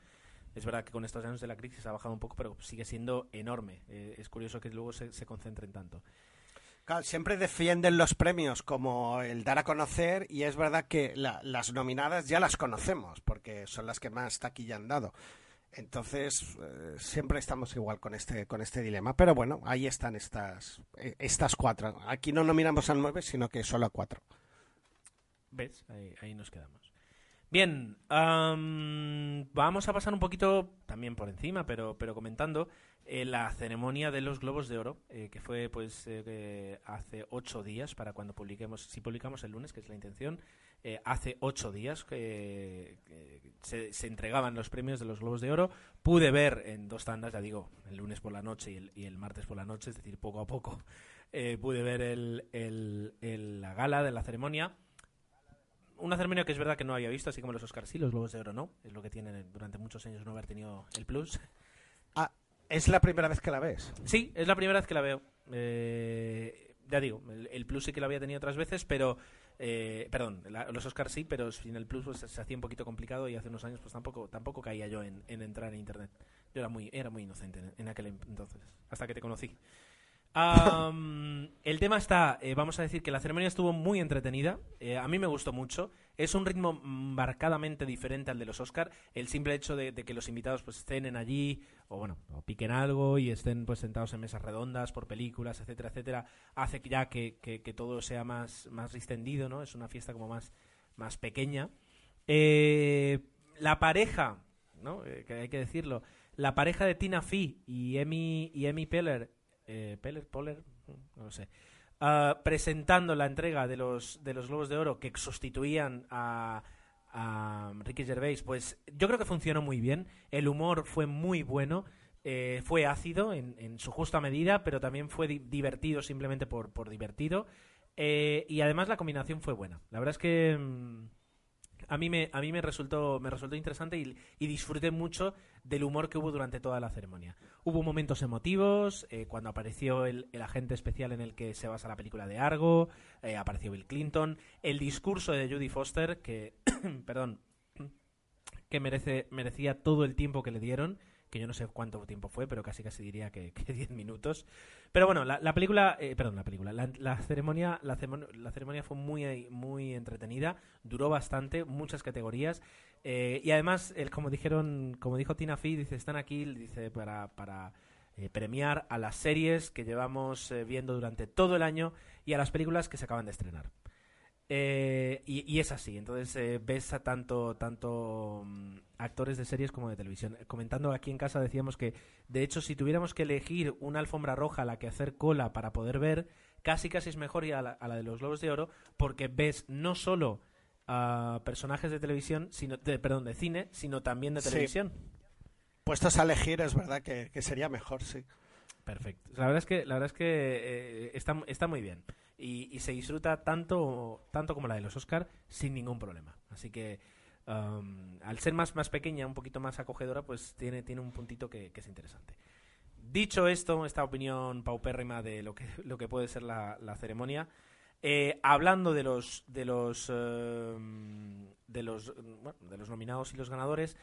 S1: es verdad que con estos años de la crisis ha bajado un poco, pero sigue siendo enorme. Eh, es curioso que luego se, se concentren tanto.
S2: Claro, siempre defienden los premios como el dar a conocer y es verdad que la- las nominadas ya las conocemos porque son las que más taquilla han dado. Entonces eh, siempre estamos igual con este con este dilema, pero bueno, ahí están estas eh, estas cuatro. Aquí no nominamos a nueve, sino que solo a cuatro.
S1: ¿Ves? Ahí, ahí nos quedamos. Bien, am, vamos a pasar un poquito, también por encima, pero, pero comentando, eh, la ceremonia de los Globos de Oro, eh, que fue pues hace ocho días, para cuando publiquemos, si publicamos el lunes, que es la intención, eh, hace ocho días que, que se, se entregaban los premios de los Globos de Oro. Pude ver en dos tandas, ya digo, el lunes por la noche y el, y el martes por la noche, es decir, poco a poco, eh, pude ver el, la gala de la ceremonia una ceremonia que es verdad que no había visto, así como los Oscars sí, los Globos de Oro no. Es lo que tienen durante muchos años no haber tenido el plus.
S2: Ah, es la primera vez que la ves.
S1: Sí, es la primera vez que la veo. Eh, ya digo, el, el plus sí que lo había tenido otras veces, pero... eh, perdón, la- los Oscars sí, pero sin el plus pues, se hacía un poquito complicado y hace unos años pues tampoco tampoco caía yo en, en entrar en Internet. Yo era muy, era muy inocente en, en aquel entonces, hasta que te conocí. Am, el tema está, eh, vamos a decir que la ceremonia estuvo muy entretenida, eh, a mí me gustó mucho, es un ritmo marcadamente diferente al de los Oscar, el simple hecho de, que los invitados pues estén allí, o bueno, o piquen algo y estén pues sentados en mesas redondas por películas, etcétera, etcétera, hace ya que, que- que todo sea más, más distendido, ¿no? Es una fiesta como más, más pequeña. Eh, la pareja, ¿no? Eh, que hay que decirlo, la pareja de Tina Fey y Emmy, y Emmy Peller, eh, Peller, Poller, no sé, ah, presentando la entrega de los, de los Globos de Oro que sustituían a, Ricky Gervais, pues yo creo que funcionó muy bien. El humor fue muy bueno. eh, fue ácido en, su justa medida, pero también fue di- divertido simplemente por, por divertido. Eh, y además la combinación fue buena. La verdad es que mm, a mí me, a mí me resultó, me resultó interesante y disfruté mucho del humor que hubo durante toda la ceremonia. Hubo momentos emotivos, eh, cuando apareció el, el agente especial en el que se basa la película de Argo, eh, apareció Bill Clinton, el discurso de Judy Foster, que, perdón, que merece, merecía todo el tiempo que le dieron, que yo no sé cuánto tiempo fue, pero casi casi diría que que 10 minutos. Pero bueno, la, la película, eh, perdón, la película, la, la ceremonia, la, la ceremonia fue muy, muy entretenida, duró bastante, muchas categorías. Eh, y además, el, como dijeron, como dijo Tina Fey, dice, están aquí, dice, para, para eh, premiar a las series que llevamos eh, viendo durante todo el año y a las películas que se acaban de estrenar. Eh, y, es así, entonces eh, ves a tanto, tanto mm, actores de series como de televisión. Eh, Comentando aquí en casa decíamos que, de hecho, si tuviéramos que elegir una alfombra roja a la que hacer cola para poder ver, casi casi es mejor ir a la, a la de los Globos de Oro, porque ves no solo a personajes de televisión, sino, de, perdón, de cine, sino también de
S2: Sí.
S1: televisión.
S2: Puestos a elegir, es verdad que, que sería mejor, sí.
S1: Perfecto. La verdad es que, la verdad es que eh, está, está muy bien. Y, y se disfruta tanto, tanto como la de los Oscar sin ningún problema. Así que um, al ser más, más pequeña, un poquito más acogedora, pues tiene, tiene un puntito que, que es interesante. Dicho esto, esta opinión paupérrima de lo que, lo que puede ser la, la ceremonia, eh, hablando de los de los eh, de los bueno, de los nominados y los ganadores,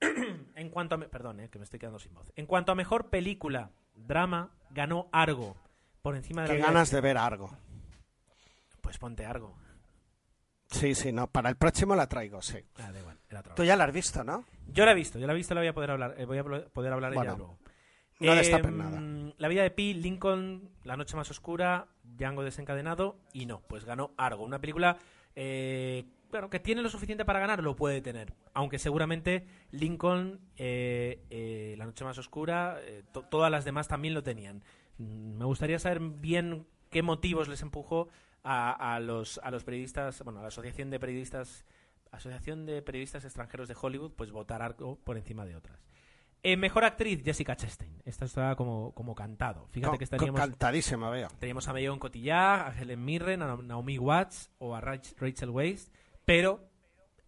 S1: en cuanto a me- perdón, eh, que me estoy quedando sin voz. En cuanto a mejor película drama, ganó Argo por encima de la
S2: Qué
S1: vida
S2: ganas de ver algo.
S1: Pues ponte Argo.
S2: Sí, sí, no. Para el próximo la traigo, sí.
S1: Ah, da igual,
S2: Tú ya la has visto, ¿no?
S1: Yo la he visto, yo la he visto, la voy a poder hablar, eh, voy a plo- poder hablar
S2: Bueno,
S1: ella luego.
S2: No nada.
S1: La vida de Pi, Lincoln, La noche más oscura, Django desencadenado y no, pues ganó Argo, una película eh, bueno, que tiene lo suficiente para ganar, lo puede tener, aunque seguramente Lincoln, eh, eh, La noche más oscura, eh, to- todas las demás también lo tenían. Mm, Me gustaría saber bien qué motivos les empujó a, a los a los periodistas, bueno, a la asociación de periodistas Asociación de Periodistas Extranjeros de Hollywood, pues votar algo por encima de otras. Eh, mejor actriz, Jessica Chastain. Esta está como, como cantado. Fíjate que estaríamos,
S2: Cantadísima, veo.
S1: teníamos a Marion Cotillard, a Helen Mirren, a Naomi Watts o a Rach- Rachel Weisz, pero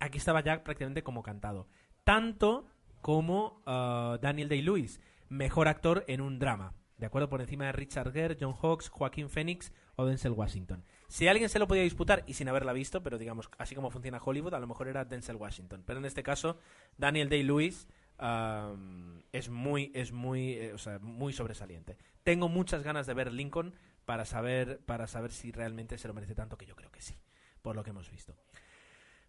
S1: aquí estaba ya prácticamente como cantado. Tanto como ah, Daniel Day-Lewis, mejor actor en un drama. De acuerdo, por encima de Richard Gere, John Hawkes, Joaquín Phoenix o Denzel Washington. Si alguien se lo podía disputar y sin haberla visto, pero digamos, así como funciona Hollywood, a lo mejor era Denzel Washington. Pero en este caso, Daniel Day-Lewis es muy, es muy, eh, o sea, muy sobresaliente. Tengo muchas ganas de ver Lincoln para saber, para saber si realmente se lo merece tanto, que yo creo que sí, por lo que hemos visto.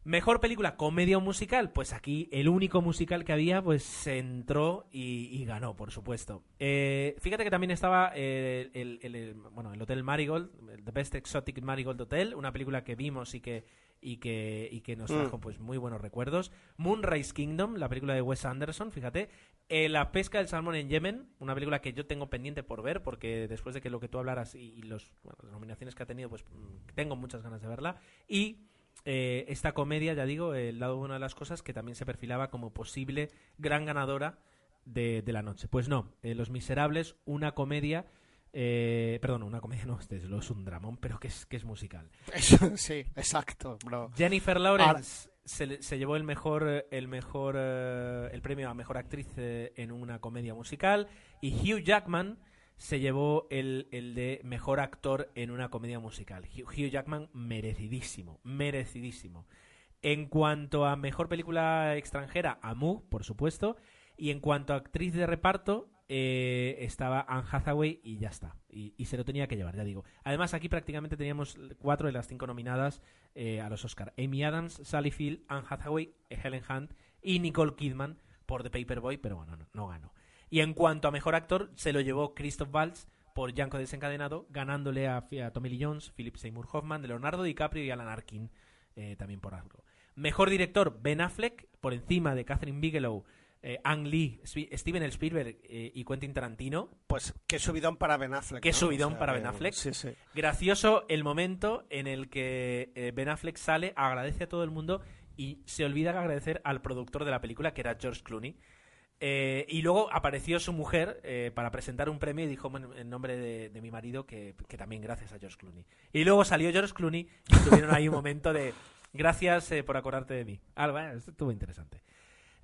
S1: Mejor película, comedia o musical. Pues aquí el único musical que había, pues se entró y, y ganó, por supuesto. Eh, fíjate que también estaba eh, el, el- el- bueno, el Hotel Marigold, The Best Exotic Marigold Hotel, una película que vimos y que, y que, y que nos
S2: Mm.
S1: trajo pues muy buenos recuerdos. Moonrise Kingdom, la película de Wes Anderson, fíjate. Eh, la pesca del salmón en Yemen, una película que yo tengo pendiente por ver, porque después de que lo que tú hablaras y, y los, bueno, las nominaciones que ha tenido, pues mm, tengo muchas ganas de verla. Y eh, esta comedia, ya digo, el lado una de las cosas que también se perfilaba como posible gran ganadora de, de la noche. Pues no, eh, Los Miserables, una comedia, eh, perdón, una comedia no, este es, es un dramón, pero que es, que es musical.
S2: Sí, exacto, bro.
S1: Jennifer Lawrence se, se llevó el mejor, el mejor, eh, el premio a mejor actriz eh, en una comedia musical y Hugh Jackman se llevó el, el de mejor actor en una comedia musical. Hugh, Jackman merecidísimo, merecidísimo. En cuanto a mejor película extranjera, Amu, por supuesto, y en cuanto a actriz de reparto, eh, estaba Anne Hathaway y ya está. Y, y se lo tenía que llevar, ya digo. Además, aquí prácticamente teníamos cuatro de las cinco nominadas eh, a los Oscar. Amy Adams, Sally Field, Anne Hathaway, Helen Hunt y Nicole Kidman por The Paperboy, pero bueno, no, no ganó. Y en cuanto a mejor actor, se lo llevó Christoph Waltz por Django desencadenado, ganándole a, a Tommy Lee Jones, Philip Seymour Hoffman, Leonardo DiCaprio y Alan Arkin eh, también por algo. Mejor director, Ben Affleck, por encima de Catherine Bigelow, eh, Ang Lee, Steven Spielberg eh, y Quentin Tarantino.
S2: Pues qué subidón para Ben Affleck.
S1: Qué
S2: ¿no?
S1: subidón para Ben Affleck.
S2: Sí, sí.
S1: Gracioso el momento en el que eh, Ben Affleck sale, agradece a todo el mundo y se olvida de agradecer al productor de la película, que era George Clooney. Eh, y luego apareció su mujer eh, para presentar un premio y dijo "Bueno, en nombre de, mi marido que, también gracias a George Clooney. Y luego salió George Clooney y tuvieron ahí un momento de gracias eh, por acordarte de mí. Ah, esto estuvo interesante.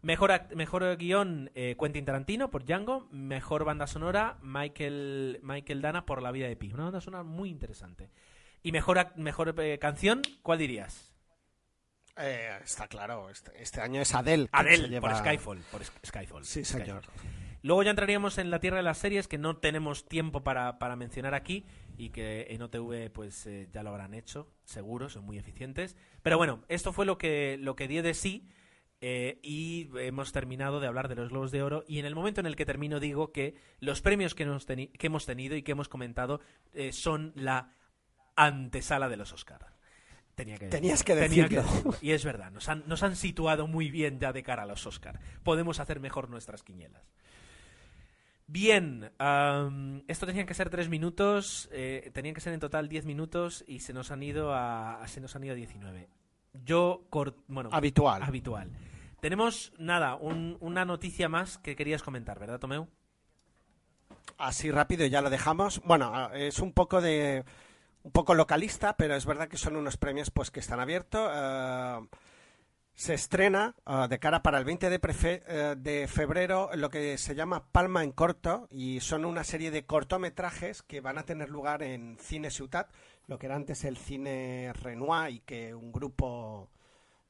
S1: Mejor, mejor guion Quentin Tarantino por Django. Mejor banda sonora Michael, Michael Dana por La vida de Pi. Una banda sonora muy interesante. Y mejor, mejor canción, ¿cuál dirías?
S2: Eh, está claro, este, este año es Adele.
S1: Adele,
S2: lleva-
S1: por Skyfall. Por Sk- Skyfall.
S2: Sí, señor.
S1: Skyfall. Luego ya entraríamos en la tierra de las series que no tenemos tiempo para, para mencionar aquí y que en OTV pues eh, ya lo habrán hecho, seguro, son muy eficientes. Pero bueno, esto fue lo que, lo que dio de sí eh, y hemos terminado de hablar de los Globos de Oro y en el momento en el que termino digo que los premios que, nos que hemos tenido y que hemos comentado eh, son la antesala de los Oscar. Tenía que
S2: Tenías que
S1: tenía
S2: decirlo.
S1: decirlo. Y es verdad, nos han, nos han situado muy bien ya de cara a los Oscar. Podemos hacer mejor nuestras quinielas. Bien, esto tenían que ser tres minutos, eh, tenían que ser en total diez minutos y se nos han ido a, a- se nos han ido a 19. Yo, bueno,
S2: Habitual.
S1: habitual. Tenemos, nada, un- una noticia más que querías comentar, ¿verdad, Tomeu?
S2: Así rápido ya lo dejamos. Bueno, ah, es un poco de un poco localista, pero es verdad que son unos premios pues que están abiertos. Eh, se estrena ah, de cara para el 20 de, prefe- eh, de febrero lo que se llama Palma en corto y son una serie de cortometrajes que van a tener lugar en Cine Ciutat, lo que era antes el Cine Renoir y que un grupo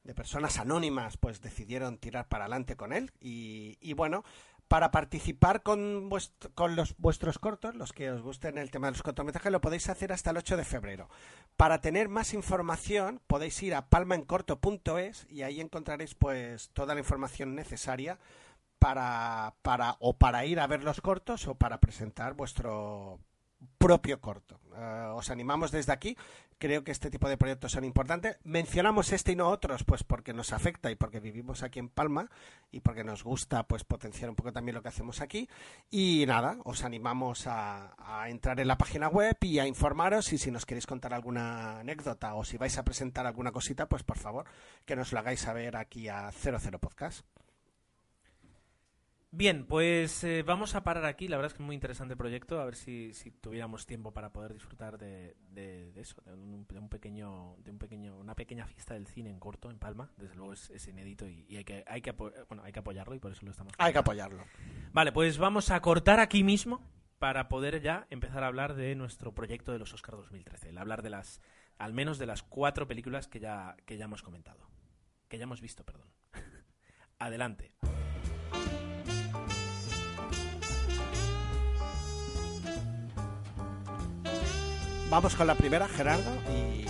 S2: de personas anónimas pues decidieron tirar para adelante con él y bueno para participar con, con los vuestros cortos, los que os gusten el tema de los cortometrajes, lo podéis hacer hasta el 8 de febrero. Para tener más información, podéis ir a palmaencorto.es y ahí encontraréis pues toda la información necesaria para, para o para ir a ver los cortos o para presentar vuestro propio corto. Eh, os animamos desde aquí. Creo que este tipo de proyectos son importantes. Mencionamos este y no otros, pues porque nos afecta y porque vivimos aquí en Palma y porque nos gusta pues potenciar un poco también lo que hacemos aquí. Y nada, os animamos a, a entrar en la página web y a informaros y si nos queréis contar alguna anécdota o si vais a presentar alguna cosita, pues por favor que nos lo hagáis saber aquí a 00 Podcast.
S1: Bien, pues eh, vamos a parar aquí. La verdad es que es muy interesante el proyecto. A ver si, si tuviéramos tiempo para poder disfrutar de, de- de eso, de un, de un pequeño, de un pequeño, una pequeña fiesta del cine en corto en Palma. Desde luego es, es inédito y, y hay que, hay que, bueno, hay que apoyarlo y por eso lo estamos.
S2: Hay que apoyarlo.
S1: Vale, pues vamos a cortar aquí mismo para poder ya empezar a hablar de nuestro proyecto de los Oscar 2013. El hablar de las, al menos de las cuatro películas que ya, que ya hemos comentado, que ya hemos visto, perdón. Adelante.
S2: Vamos con la primera, Gerardo, y,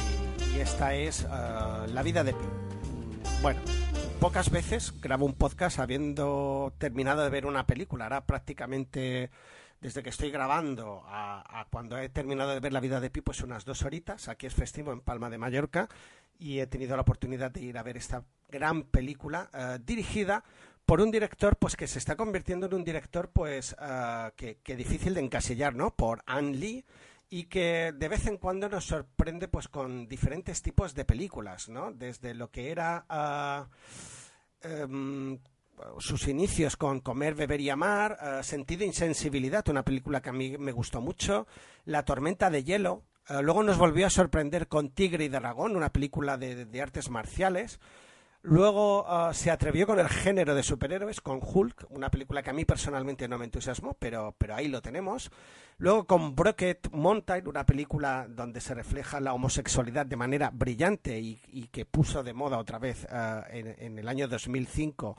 S2: y esta es eh, La vida de Pi. Bueno, pocas veces grabo un podcast habiendo terminado de ver una película. Ahora prácticamente desde que estoy grabando a, a cuando he terminado de ver La vida de Pi, pues unas dos horitas. Aquí es festivo en Palma de Mallorca y he tenido la oportunidad de ir a ver esta gran película eh, dirigida por un director pues que se está convirtiendo en un director pues eh, que, que difícil de encasillar, ¿no? Por Anne Lee y que de vez en cuando nos sorprende pues con diferentes tipos de películas, ¿no? Desde lo que era em, sus inicios con Comer, Beber y Amar, ah, Sentido e Insensibilidad, una película que a mí me gustó mucho, La Tormenta de Hielo, ah, luego nos volvió a sorprender con Tigre y Dragón, una película de, de artes marciales, Luego ah, se atrevió con el género de superhéroes, con Hulk, una película que a mí personalmente no me entusiasmó, pero, pero ahí lo tenemos. Luego con Brocket Mountain, una película donde se refleja la homosexualidad de manera brillante y, y que puso de moda otra vez ah, en, en el año 2005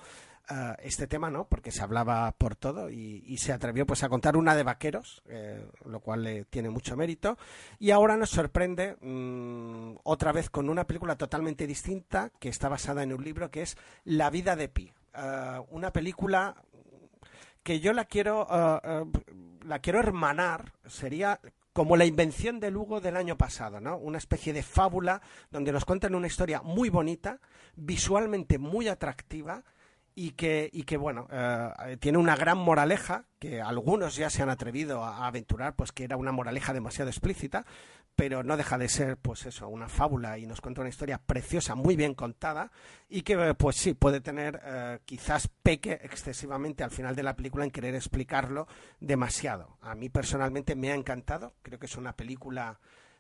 S2: ah, este tema, ¿no? Porque se hablaba por todo y, se atrevió pues a contar una de vaqueros, eh, lo cual le tiene mucho mérito. Y ahora nos sorprende mm, otra vez con una película totalmente distinta que está basada en un libro que es La vida de Pi. Ah, una película que yo la quiero ah, la quiero hermanar sería como la invención de Lugo del año pasado, ¿no? Una especie de fábula donde nos cuentan una historia muy bonita, visualmente muy atractiva y que, y que bueno, eh, tiene una gran moraleja que algunos ya se han atrevido a, aventurar, pues que era una moraleja demasiado explícita, pero no deja de ser, pues eso, una fábula y nos cuenta una historia preciosa, muy bien contada y que, pues sí, puede tener, eh, quizás peque excesivamente al final de la película en querer explicarlo demasiado. A mí personalmente me ha encantado, creo que es una película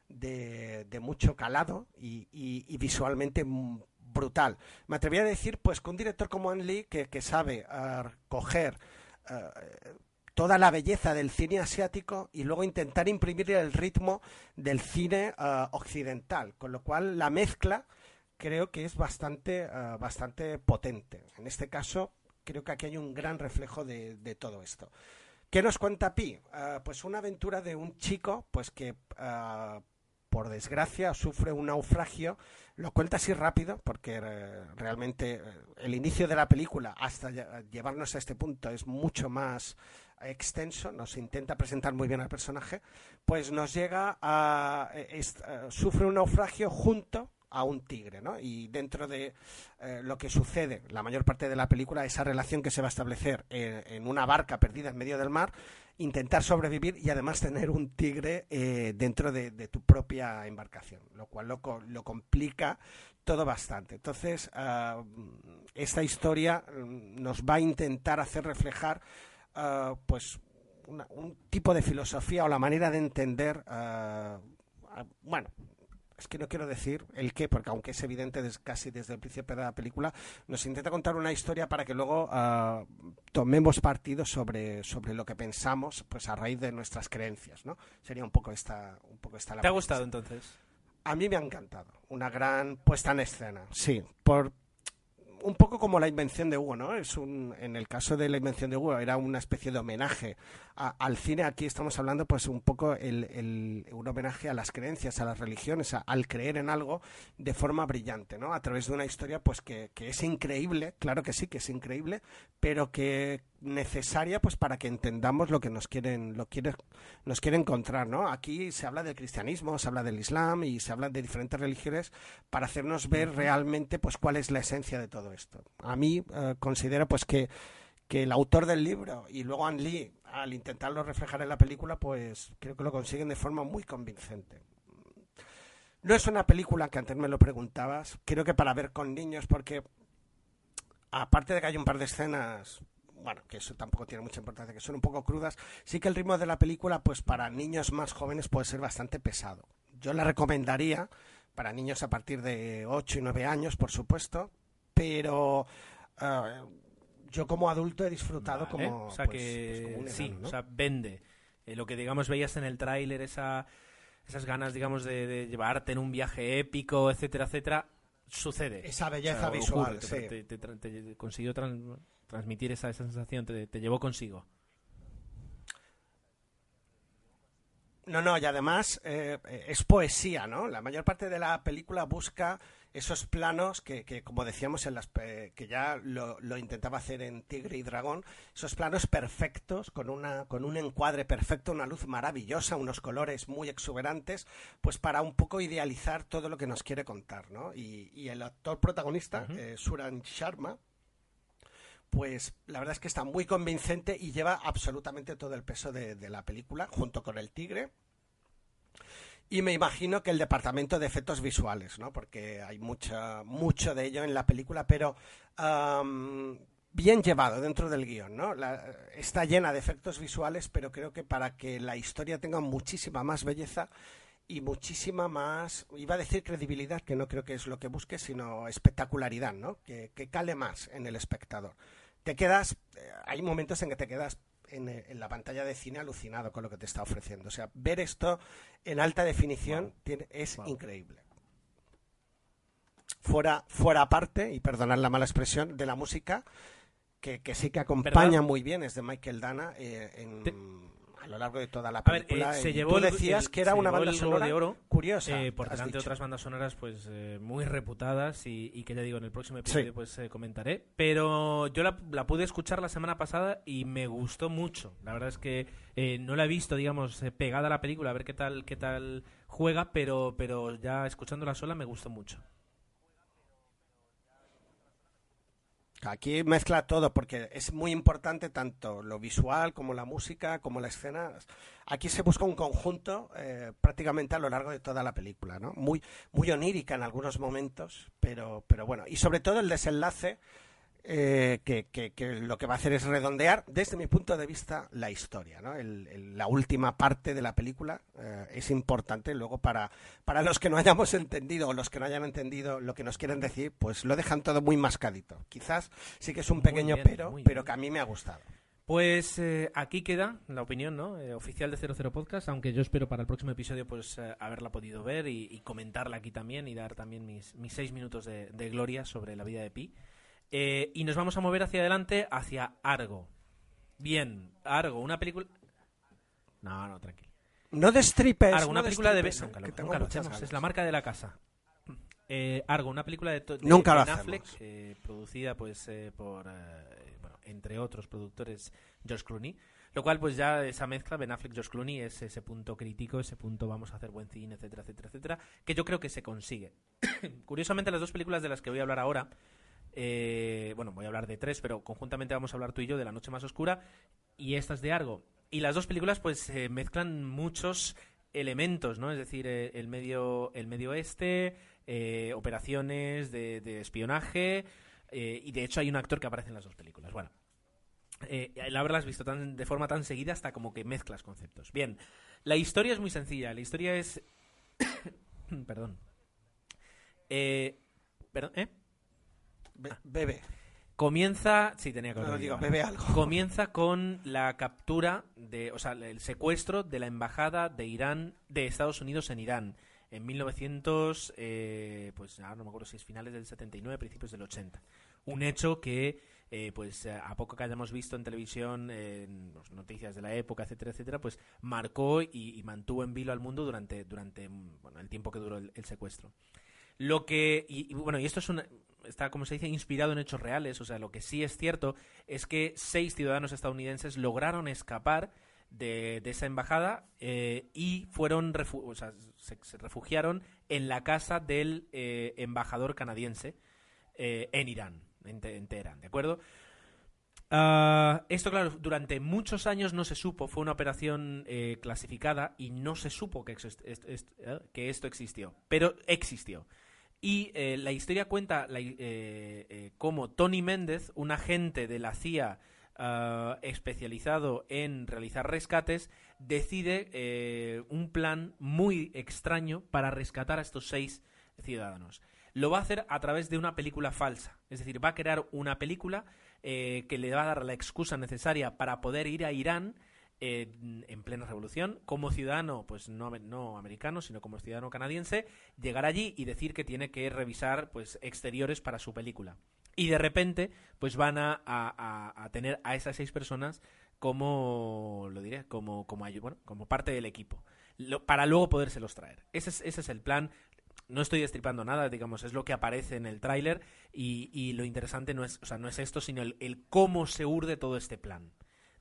S2: de, de mucho calado y visualmente mm, brutal. Me atrevería a decir, pues, que un director como Ang Lee, que, que sabe eh, coger eh, toda la belleza del cine asiático y luego intentar imprimir el ritmo del cine eh, occidental, con lo cual la mezcla creo que es bastante, bastante potente. En este caso, creo que aquí hay un gran reflejo de, de todo esto. ¿Qué nos cuenta Pi? Pues una aventura de un chico, pues que eh, por desgracia sufre un naufragio. Lo cuenta así rápido porque eh, realmente eh, el inicio de la película hasta lle- llevarnos a este punto es mucho más extenso, nos intenta presentar muy bien al personaje, pues nos llega a eh, sufre un naufragio junto a un tigre, ¿no? Y dentro de eh, lo que sucede, la mayor parte de la película, esa relación que se va a establecer en, en una barca perdida en medio del mar, intentar sobrevivir y además tener un tigre eh, dentro de, tu propia embarcación, lo cual lo, lo complica todo bastante. Entonces, ah, esta historia mm, nos va a intentar hacer reflejar, ah, pues, una- un tipo de filosofía o la manera de entender, ah, bueno, es que no quiero decir el qué, porque aunque es evidente des- casi desde el principio de la película, nos intenta contar una historia para que luego ah, tomemos partido sobre, sobre lo que pensamos, pues a raíz de nuestras creencias, ¿no? Sería un poco esta, un poco esta la
S1: ¿Te ha gustado entonces?
S2: A mí me ha encantado. Una gran puesta en escena. Sí, por un poco como la invención de Hugo, ¿no? Es un, en el caso de la invención de Hugo era una especie de homenaje al cine. Aquí estamos hablando, pues, un poco el, un homenaje a las creencias, a las religiones, al creer en algo de forma brillante, ¿no? A través de una historia, pues, que, que es increíble, claro que sí, que es increíble, pero que necesaria, pues, para que entendamos lo que nos quieren, lo quiere, nos quiere encontrar, ¿no? Aquí se habla del cristianismo, se habla del islam y se habla de diferentes religiones para hacernos ver realmente, pues, cuál es la esencia de todo esto. A mí eh, considero, pues, que que el autor del libro y luego Anne Lee, al intentarlo reflejar en la película, pues creo que lo consiguen de forma muy convincente. No es una película que antes me lo preguntabas, creo que para ver con niños, porque aparte de que hay un par de escenas, bueno, que eso tampoco tiene mucha importancia, que son un poco crudas, sí que el ritmo de la película, pues para niños más jóvenes puede ser bastante pesado. Yo la recomendaría para niños a partir de 8 y 9 años, por supuesto, pero eh, yo como adulto he disfrutado
S1: Vale,
S2: como,
S1: o sea
S2: pues,
S1: que
S2: pues como un
S1: sí, o sea, vende. Eh, lo que digamos veías en el tráiler, esa, esas ganas, digamos, de, de llevarte en un viaje épico, etcétera, etcétera, sucede.
S2: Esa
S1: O
S2: belleza
S1: sea,
S2: visual,
S1: ocurre,
S2: sí.
S1: te, te- te- te consiguió transmitir esa, esa sensación, te, te llevó consigo.
S2: No, no, y además eh, eh, es poesía, ¿no? La mayor parte de la película busca esos planos que, que, como decíamos, en las, pe- que ya lo, lo intentaba hacer en Tigre y Dragón, esos planos perfectos, con, una, con un encuadre perfecto, una luz maravillosa, unos colores muy exuberantes, pues para un poco idealizar todo lo que nos quiere contar, ¿no? Y, y el actor protagonista, eh, Suran Sharma, pues la verdad es que está muy convincente y lleva absolutamente todo el peso de, la película, junto con el tigre. Y me imagino que el departamento de efectos visuales, ¿no? Porque hay mucha, mucho de ello en la película, pero am, bien llevado dentro del guion, ¿no? La- está llena de efectos visuales, pero creo que para que la historia tenga muchísima más belleza y muchísima más, iba a decir credibilidad, que no creo que es lo que busque, sino espectacularidad, ¿no? Que, que cale más en el espectador. Te quedas, eh, hay momentos en que te quedas en, eh, en la pantalla de cine alucinado con lo que te está ofreciendo. O sea, ver esto en alta definición tiene- es
S1: Wow.
S2: increíble. Fuera, fuera aparte, y perdonad la mala expresión, de la música, que, que sí que acompaña
S1: ¿Verdad?
S2: muy bien, es de Michael Dana. eh, en-
S1: Te-
S2: a lo largo de toda la
S1: A ver,
S2: película.
S1: eh, se llevó
S2: tú
S1: el-
S2: decías
S1: el-
S2: que era una banda sonora
S1: de Oro,
S2: curiosa.
S1: Eh, por delante de otras bandas sonoras pues eh, muy reputadas y, y que ya digo en el próximo episodio
S2: Sí.
S1: pues eh, comentaré pero yo la, la pude escuchar la semana pasada y me gustó mucho la verdad es que eh, no la he visto digamos pegada a la película a ver qué tal qué tal juega pero pero ya escuchándola sola me gustó mucho
S2: Aquí mezcla todo porque es muy importante tanto lo visual como la música, como la escena. Aquí se busca un conjunto eh, prácticamente a lo largo de toda la película, ¿no? Muy, muy onírica en algunos momentos, pero, pero bueno. Y sobre todo el desenlace eh, que, que- que lo que va a hacer es redondear, desde mi punto de vista, la historia, ¿no? El- el- la última parte de la película eh, es importante luego para, para los que no hayamos entendido o los que no hayan entendido lo que nos quieren decir, pues lo dejan todo muy mascadito. Quizás sí que es un pequeño
S1: bien,
S2: pero, pero que a mí me ha gustado.
S1: Pues eh, aquí queda la opinión ¿no? Eh, oficial de 00 Podcast, aunque yo espero para el próximo episodio pues eh, haberla podido ver y, y comentarla aquí también y dar también mis, mis seis minutos de, de gloria sobre la vida de Pi. Eh, y nos vamos a mover hacia adelante, hacia Argo. Bien, Argo, una película... No, no, tranquilo.
S2: No destripes.
S1: Argo, una
S2: no
S1: película de... Nunca lo,
S2: que tengo
S1: nunca lo
S2: muchas
S1: hacemos,
S2: ganas.
S1: es la marca de la casa. Eh, Argo, una película de, de
S2: Nunca lo
S1: Ben Affleck, eh, producida pues eh, por, eh, bueno, entre otros productores, George Clooney. Lo cual, pues ya esa mezcla, Ben Affleck, George Clooney, es ese punto crítico, ese punto vamos a hacer buen cine, etcétera, etcétera, etcétera, que yo creo que se consigue. Curiosamente, las dos películas de las que voy a hablar ahora, eh, bueno, voy a hablar de tres, pero conjuntamente vamos a hablar tú y yo de La Noche Más Oscura y estas de Argo. Y las dos películas, pues, eh, mezclan muchos elementos, ¿no? Es decir, eh, el medio, el medio oeste, eh, operaciones de, espionaje, y de hecho hay un actor que aparece en las dos películas. Bueno, el haberlas visto de forma tan seguida hasta como que mezclas conceptos. Bien, la historia es muy sencilla. La historia es... Perdón. Perdón, ¿eh?
S2: Be- bebe.
S1: Comienza... Sí, tenía que
S2: No, digo, bebe algo.
S1: Comienza con la captura de, o sea, el secuestro de la embajada de Irán, de Estados Unidos en Irán, en 1900, eh, pues ahora no me acuerdo si es finales del 79, principios del 80. Un hecho que, eh, pues a poco que hayamos visto en televisión, en pues, noticias de la época, etcétera, etcétera, pues marcó y, y mantuvo en vilo al mundo durante, durante bueno, el tiempo que duró el, el secuestro. Lo que, y, y bueno, y esto es una, está, como se dice, inspirado en hechos reales. O sea, lo que sí es cierto es que seis ciudadanos estadounidenses lograron escapar de, de esa embajada eh, y fueron refu- o sea, se, refugiaron en la casa del eh, embajador canadiense eh, en Irán, en, en Teherán, ¿de acuerdo? Ah, esto, claro, durante muchos años no se supo, fue una operación eh, clasificada y no se supo que esto existió, pero existió. Y eh, la historia cuenta la eh, eh, cómo Tony Méndez, un agente de la CIA ah, especializado en realizar rescates, decide un plan muy extraño para rescatar a estos seis ciudadanos. Lo va a hacer a través de una película falsa. Es decir, va a crear una película que le va a dar la excusa necesaria para poder ir a Irán en plena revolución como ciudadano, pues no, no americano, sino como ciudadano canadiense, llegar allí y decir que tiene que revisar pues exteriores para su película. Y de repente, pues van a, a- a- tener a esas seis personas como, lo diré, como, como, bueno, como parte del equipo, para luego podérselos traer. Ese es, ese es el plan. No estoy destripando nada, digamos, es lo que aparece en el tráiler y, y lo interesante no es, o sea, no es esto, sino el, el cómo se urde todo este plan.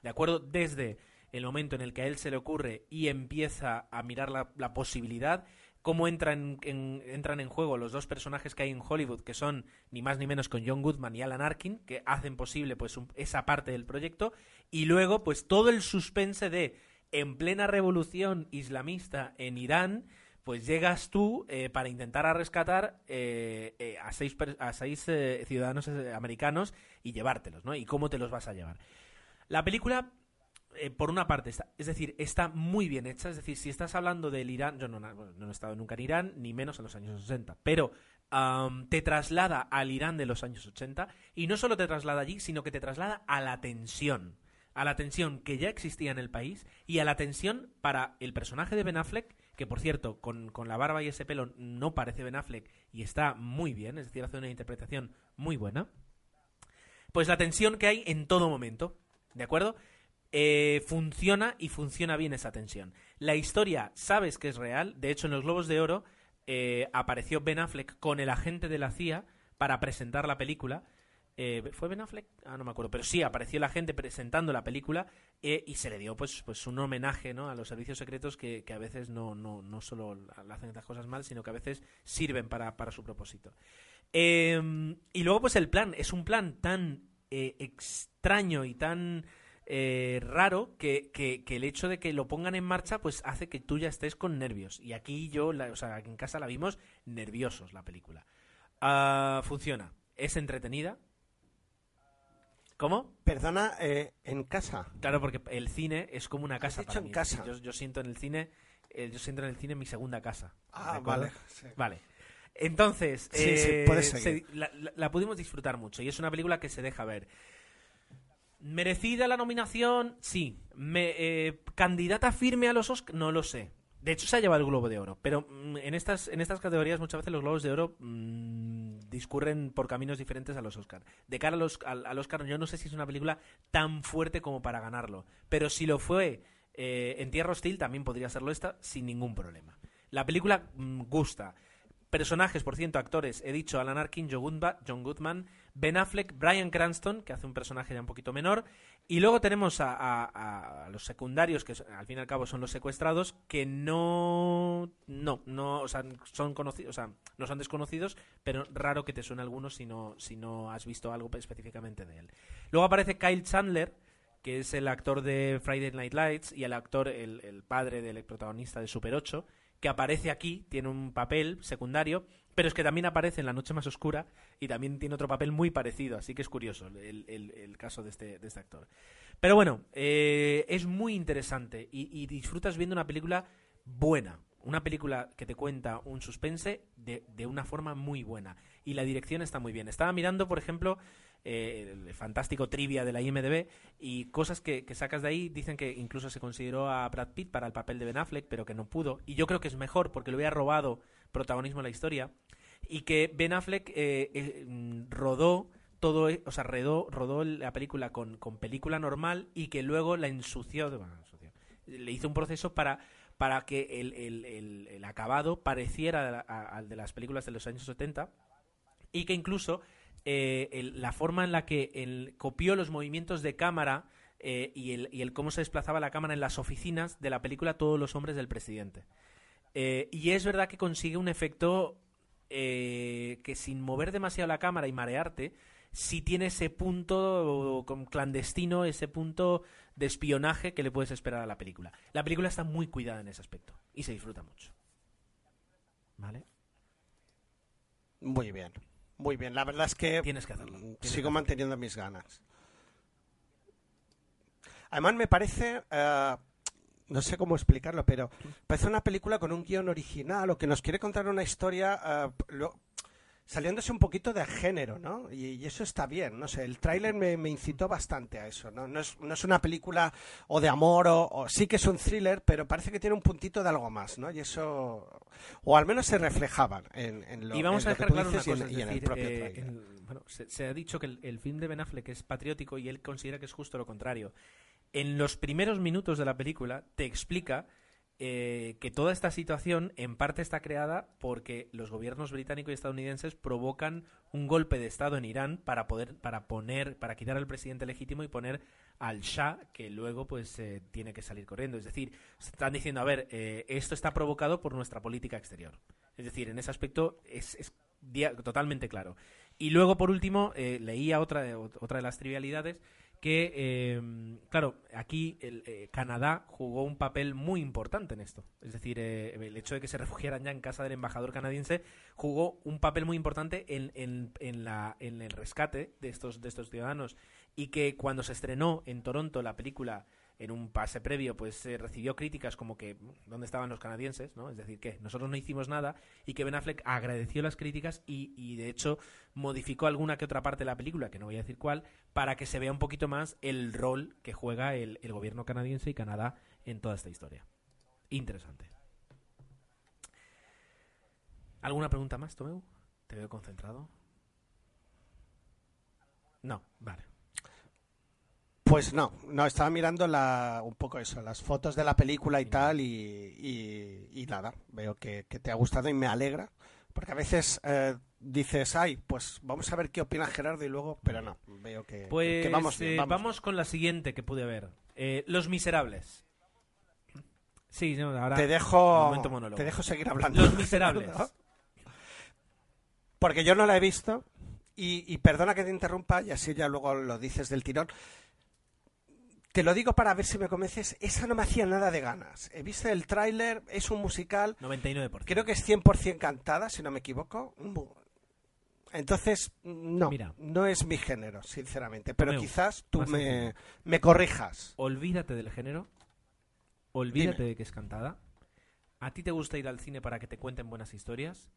S1: ¿De acuerdo? Desde el momento en el que a él se le ocurre y empieza a mirar la, posibilidad, cómo entran en, entran en juego los dos personajes que hay en Hollywood, que son ni más ni menos con John Goodman y Alan Arkin, que hacen posible pues esa parte del proyecto, y luego pues todo el suspense de en plena revolución islamista en Irán, pues llegas tú eh, para intentar a rescatar eh, eh, a seis, a seis ciudadanos americanos y llevártelos, ¿no? Y cómo te los vas a llevar. La película, eh, por una parte, está, es decir, está muy bien hecha. Es decir, si estás hablando del Irán, yo no, he estado nunca en Irán, ni menos en los años 60, pero am, te traslada al Irán de los años 80 y no solo te traslada allí, sino que te traslada a la tensión. A la tensión que ya existía en el país y a la tensión para el personaje de Ben Affleck, que por cierto, con la barba y ese pelo no parece Ben Affleck y está muy bien, es decir, hace una interpretación muy buena. Pues la tensión que hay en todo momento, ¿de acuerdo? Eh, funciona y funciona bien esa tensión. La historia sabes que es real, de hecho en los Globos de Oro eh, apareció Ben Affleck con el agente de la CIA para presentar la película. Eh, ¿Fue Ben Affleck? Ah, no me acuerdo, pero sí, apareció la gente presentando la película eh, y se le dio pues, pues un homenaje ¿no? a los servicios secretos que, que a veces no, no, no solo hacen estas cosas mal, sino que a veces sirven para, para su propósito. Eh, y luego pues el plan, es un plan tan eh, extraño y tan eh, raro que, que- que el hecho de que lo pongan en marcha pues hace que tú ya estés con nervios. Y aquí yo, la- o sea, aquí en casa la vimos nerviosos la película. Ah, funciona, es entretenida. ¿Cómo?
S2: Perdona, eh, en casa.
S1: Claro, porque el cine es como una casa. para
S2: en
S1: mí.
S2: casa?
S1: Yo, yo siento en el cine, eh, yo siento en el cine mi segunda casa.
S2: Ah, vale. sí.
S1: Vale. Entonces,
S2: Sí,
S1: eh,
S2: puedes seguir.
S1: se- la, la- la pudimos disfrutar mucho y es una película que se deja ver. ¿Merecida la nominación? Sí. Me, eh, ¿Candidata firme a los Oscars? No lo sé. De hecho, se ha llevado el Globo de Oro. Pero mm, en estas, en estas categorías muchas veces los Globos de Oro mm, discurren por caminos diferentes a los Oscars. De cara a los, al, Oscar, yo no sé si es una película tan fuerte como para ganarlo. Pero si lo fue eh, en Tierra Hostil, también podría serlo esta sin ningún problema. La película mm, gusta. Personajes, por cierto, actores. He dicho Alan Arkin, John Goodman, Ben Affleck, Brian Cranston, que hace un personaje ya un poquito menor. Y luego tenemos a, los secundarios, que al fin y al cabo son los secuestrados, que no. No, no, o sea, son conocidos, o sea, no son desconocidos, pero raro que te suene alguno si no, si no has visto algo específicamente de él. Luego aparece Kyle Chandler, que es el actor de Friday Night Lights y el actor, el, el padre del protagonista de Super 8, que aparece aquí, tiene un papel secundario, pero es que también aparece en La Noche Más Oscura y también tiene otro papel muy parecido, así que es curioso el, el- caso de este, de este actor. Pero bueno, eh, es muy interesante y disfrutas viendo una película buena, una película que te cuenta un suspense de, de una forma muy buena y la dirección está muy bien. Estaba mirando, por ejemplo, eh, el fantástico trivia de la IMDB y cosas que, que sacas de ahí dicen que incluso se consideró a Brad Pitt para el papel de Ben Affleck, pero que no pudo. Y yo creo que es mejor porque le hubiera robado protagonismo a la historia y que Ben Affleck eh, eh, mm, rodó todo, e- o sea, rodó, rodó la película con, con película normal y que luego la ensució, bueno, ensució. le hizo un proceso para para que el, el- el- acabado pareciera al de las películas de los años 70 y que incluso eh, la forma en la que él copió los movimientos de cámara eh, y, el, y el cómo se desplazaba la cámara en las oficinas de la película Todos los hombres del presidente. Eh, y es verdad que consigue un efecto que sin mover demasiado la cámara y marearte, sí tiene ese punto clandestino, ese punto de espionaje que le puedes esperar a la película. La película está muy cuidada en ese aspecto y se disfruta mucho. ¿Vale?
S2: Muy bien. Muy bien. La verdad es que
S1: Tienes que hacerlo. Tienes
S2: sigo manteniendo mis ganas. Además me parece, eh, no sé cómo explicarlo, pero parece una película con un guion original o que nos quiere contar una historia eh, lo- saliéndose un poquito de género, ¿no? Y, y eso está bien, no sé, el tráiler me, me incitó bastante a eso, ¿no? No es, no es una película o de amor o, o sí que es un thriller, pero parece que tiene un puntito de algo más, ¿no? Y eso, o al menos se reflejaban en, en lo
S1: y vamos
S2: en
S1: a dejar claro una
S2: dices y en-
S1: cosa,
S2: y en el propio
S1: eh, el- bueno, se, se ha dicho que el, el film de Ben Affleck es patriótico y él considera que es justo lo contrario. En los primeros minutos de la película te explica eh, que toda esta situación en parte está creada porque los gobiernos británicos y estadounidenses provocan un golpe de estado en Irán para poder para poner para quitar al presidente legítimo y poner al Shah que luego pues eh, tiene que salir corriendo. Es decir están diciendo a ver eh, esto está provocado por nuestra política exterior. Es decir en ese aspecto es, es totalmente claro. Y luego por último eh, leía otra otra de las trivialidades que, eh, claro, aquí el, eh, Canadá jugó un papel muy importante en esto. Es decir, eh, el hecho de que se refugiaran ya en casa del embajador canadiense jugó un papel muy importante en, en, en la, en el rescate de estos, de estos ciudadanos. Y que cuando se estrenó en Toronto la película en un pase previo, pues se recibió críticas como que dónde estaban los canadienses, ¿no? Es decir, que nosotros no hicimos nada y que Ben Affleck agradeció las críticas y, y de hecho modificó alguna que otra parte de la película, que no voy a decir cuál, para que se vea un poquito más el rol que juega el, el gobierno canadiense y Canadá en toda esta historia. Interesante. ¿Alguna pregunta más, Tomeu? Te veo concentrado. No, vale.
S2: Pues no, no, estaba mirando la, un poco eso, las fotos de la película y tal, y, y- y nada, veo que, que te ha gustado y me alegra, porque a veces eh, dices, ay, pues vamos a ver qué opina Gerardo y luego, pero no, veo que,
S1: Pues
S2: que vamos bien.
S1: eh,
S2: vamos
S1: vamos con la siguiente que pude ver. Eh, Los Miserables. Sí, no, ahora...
S2: Te dejo, te dejo seguir hablando.
S1: Los Miserables.
S2: Porque yo no la he visto y, y perdona que te interrumpa y así ya luego lo dices del tirón. Te lo digo para ver si me convences. Esa no me hacía nada de ganas. He visto el tráiler, es un musical.
S1: 99%.
S2: Creo que es 100% cantada, si no me equivoco. Mu- Entonces, no,
S1: Mira.
S2: no es mi género, sinceramente. Pero
S1: Tomeu,
S2: quizás tú me, me corrijas.
S1: Olvídate del género. Olvídate
S2: Dime.
S1: de que es cantada. ¿A ti te gusta ir al cine para que te cuenten buenas historias?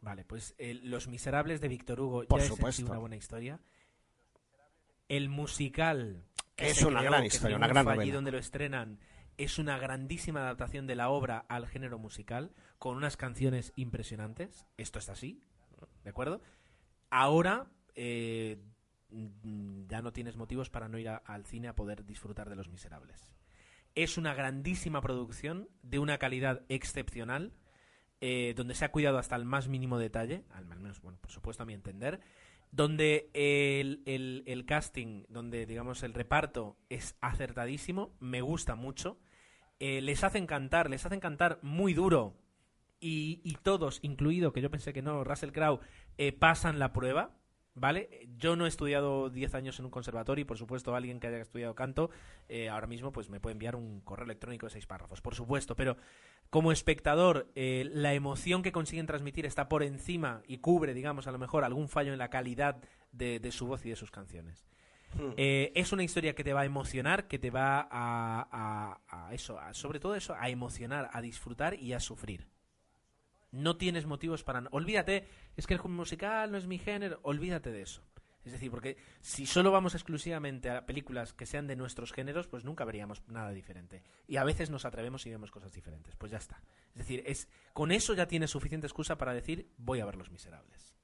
S1: Vale, pues eh, Los Miserables de Víctor Hugo
S2: Por
S1: ya es en sí
S2: supuesto.
S1: una buena historia. El musical que
S2: Es una
S1: creó,
S2: gran historia, una gran
S1: allí
S2: novela.
S1: donde lo estrenan es una grandísima adaptación de la obra al género musical con unas canciones impresionantes. Esto es así, ¿de acuerdo? Ahora eh, mm, ya no tienes motivos para no ir a- al cine a poder disfrutar de Los Miserables. Es una grandísima producción de una calidad excepcional, eh, donde se ha cuidado hasta el más mínimo detalle, al menos, bueno, por supuesto a mi entender, donde el, el- casting, donde digamos el reparto es acertadísimo, me gusta mucho, eh, les hacen cantar, les hacen cantar muy duro y, y todos, incluido que yo pensé que no, Russell Crowe, eh, pasan la prueba, ¿vale? Yo no he estudiado 10 años en un conservatorio y por supuesto alguien que haya estudiado canto eh, ahora mismo pues me puede enviar un correo electrónico de seis párrafos, por supuesto, pero como espectador eh, la emoción que consiguen transmitir está por encima y cubre, digamos, a lo mejor algún fallo en la calidad de, de su voz y de sus canciones. Eh, es una historia que te va a emocionar, que te va a, a- a eso, a- sobre todo eso, a emocionar, a disfrutar y a sufrir. No tienes motivos para... Olvídate, es que el musical no es mi género, olvídate de eso. Es decir, porque si solo vamos exclusivamente a películas que sean de nuestros géneros, pues nunca veríamos nada diferente. Y a veces nos atrevemos y vemos cosas diferentes. Pues ya está. Es decir, es con eso ya tienes suficiente excusa para decir voy a ver Los Miserables.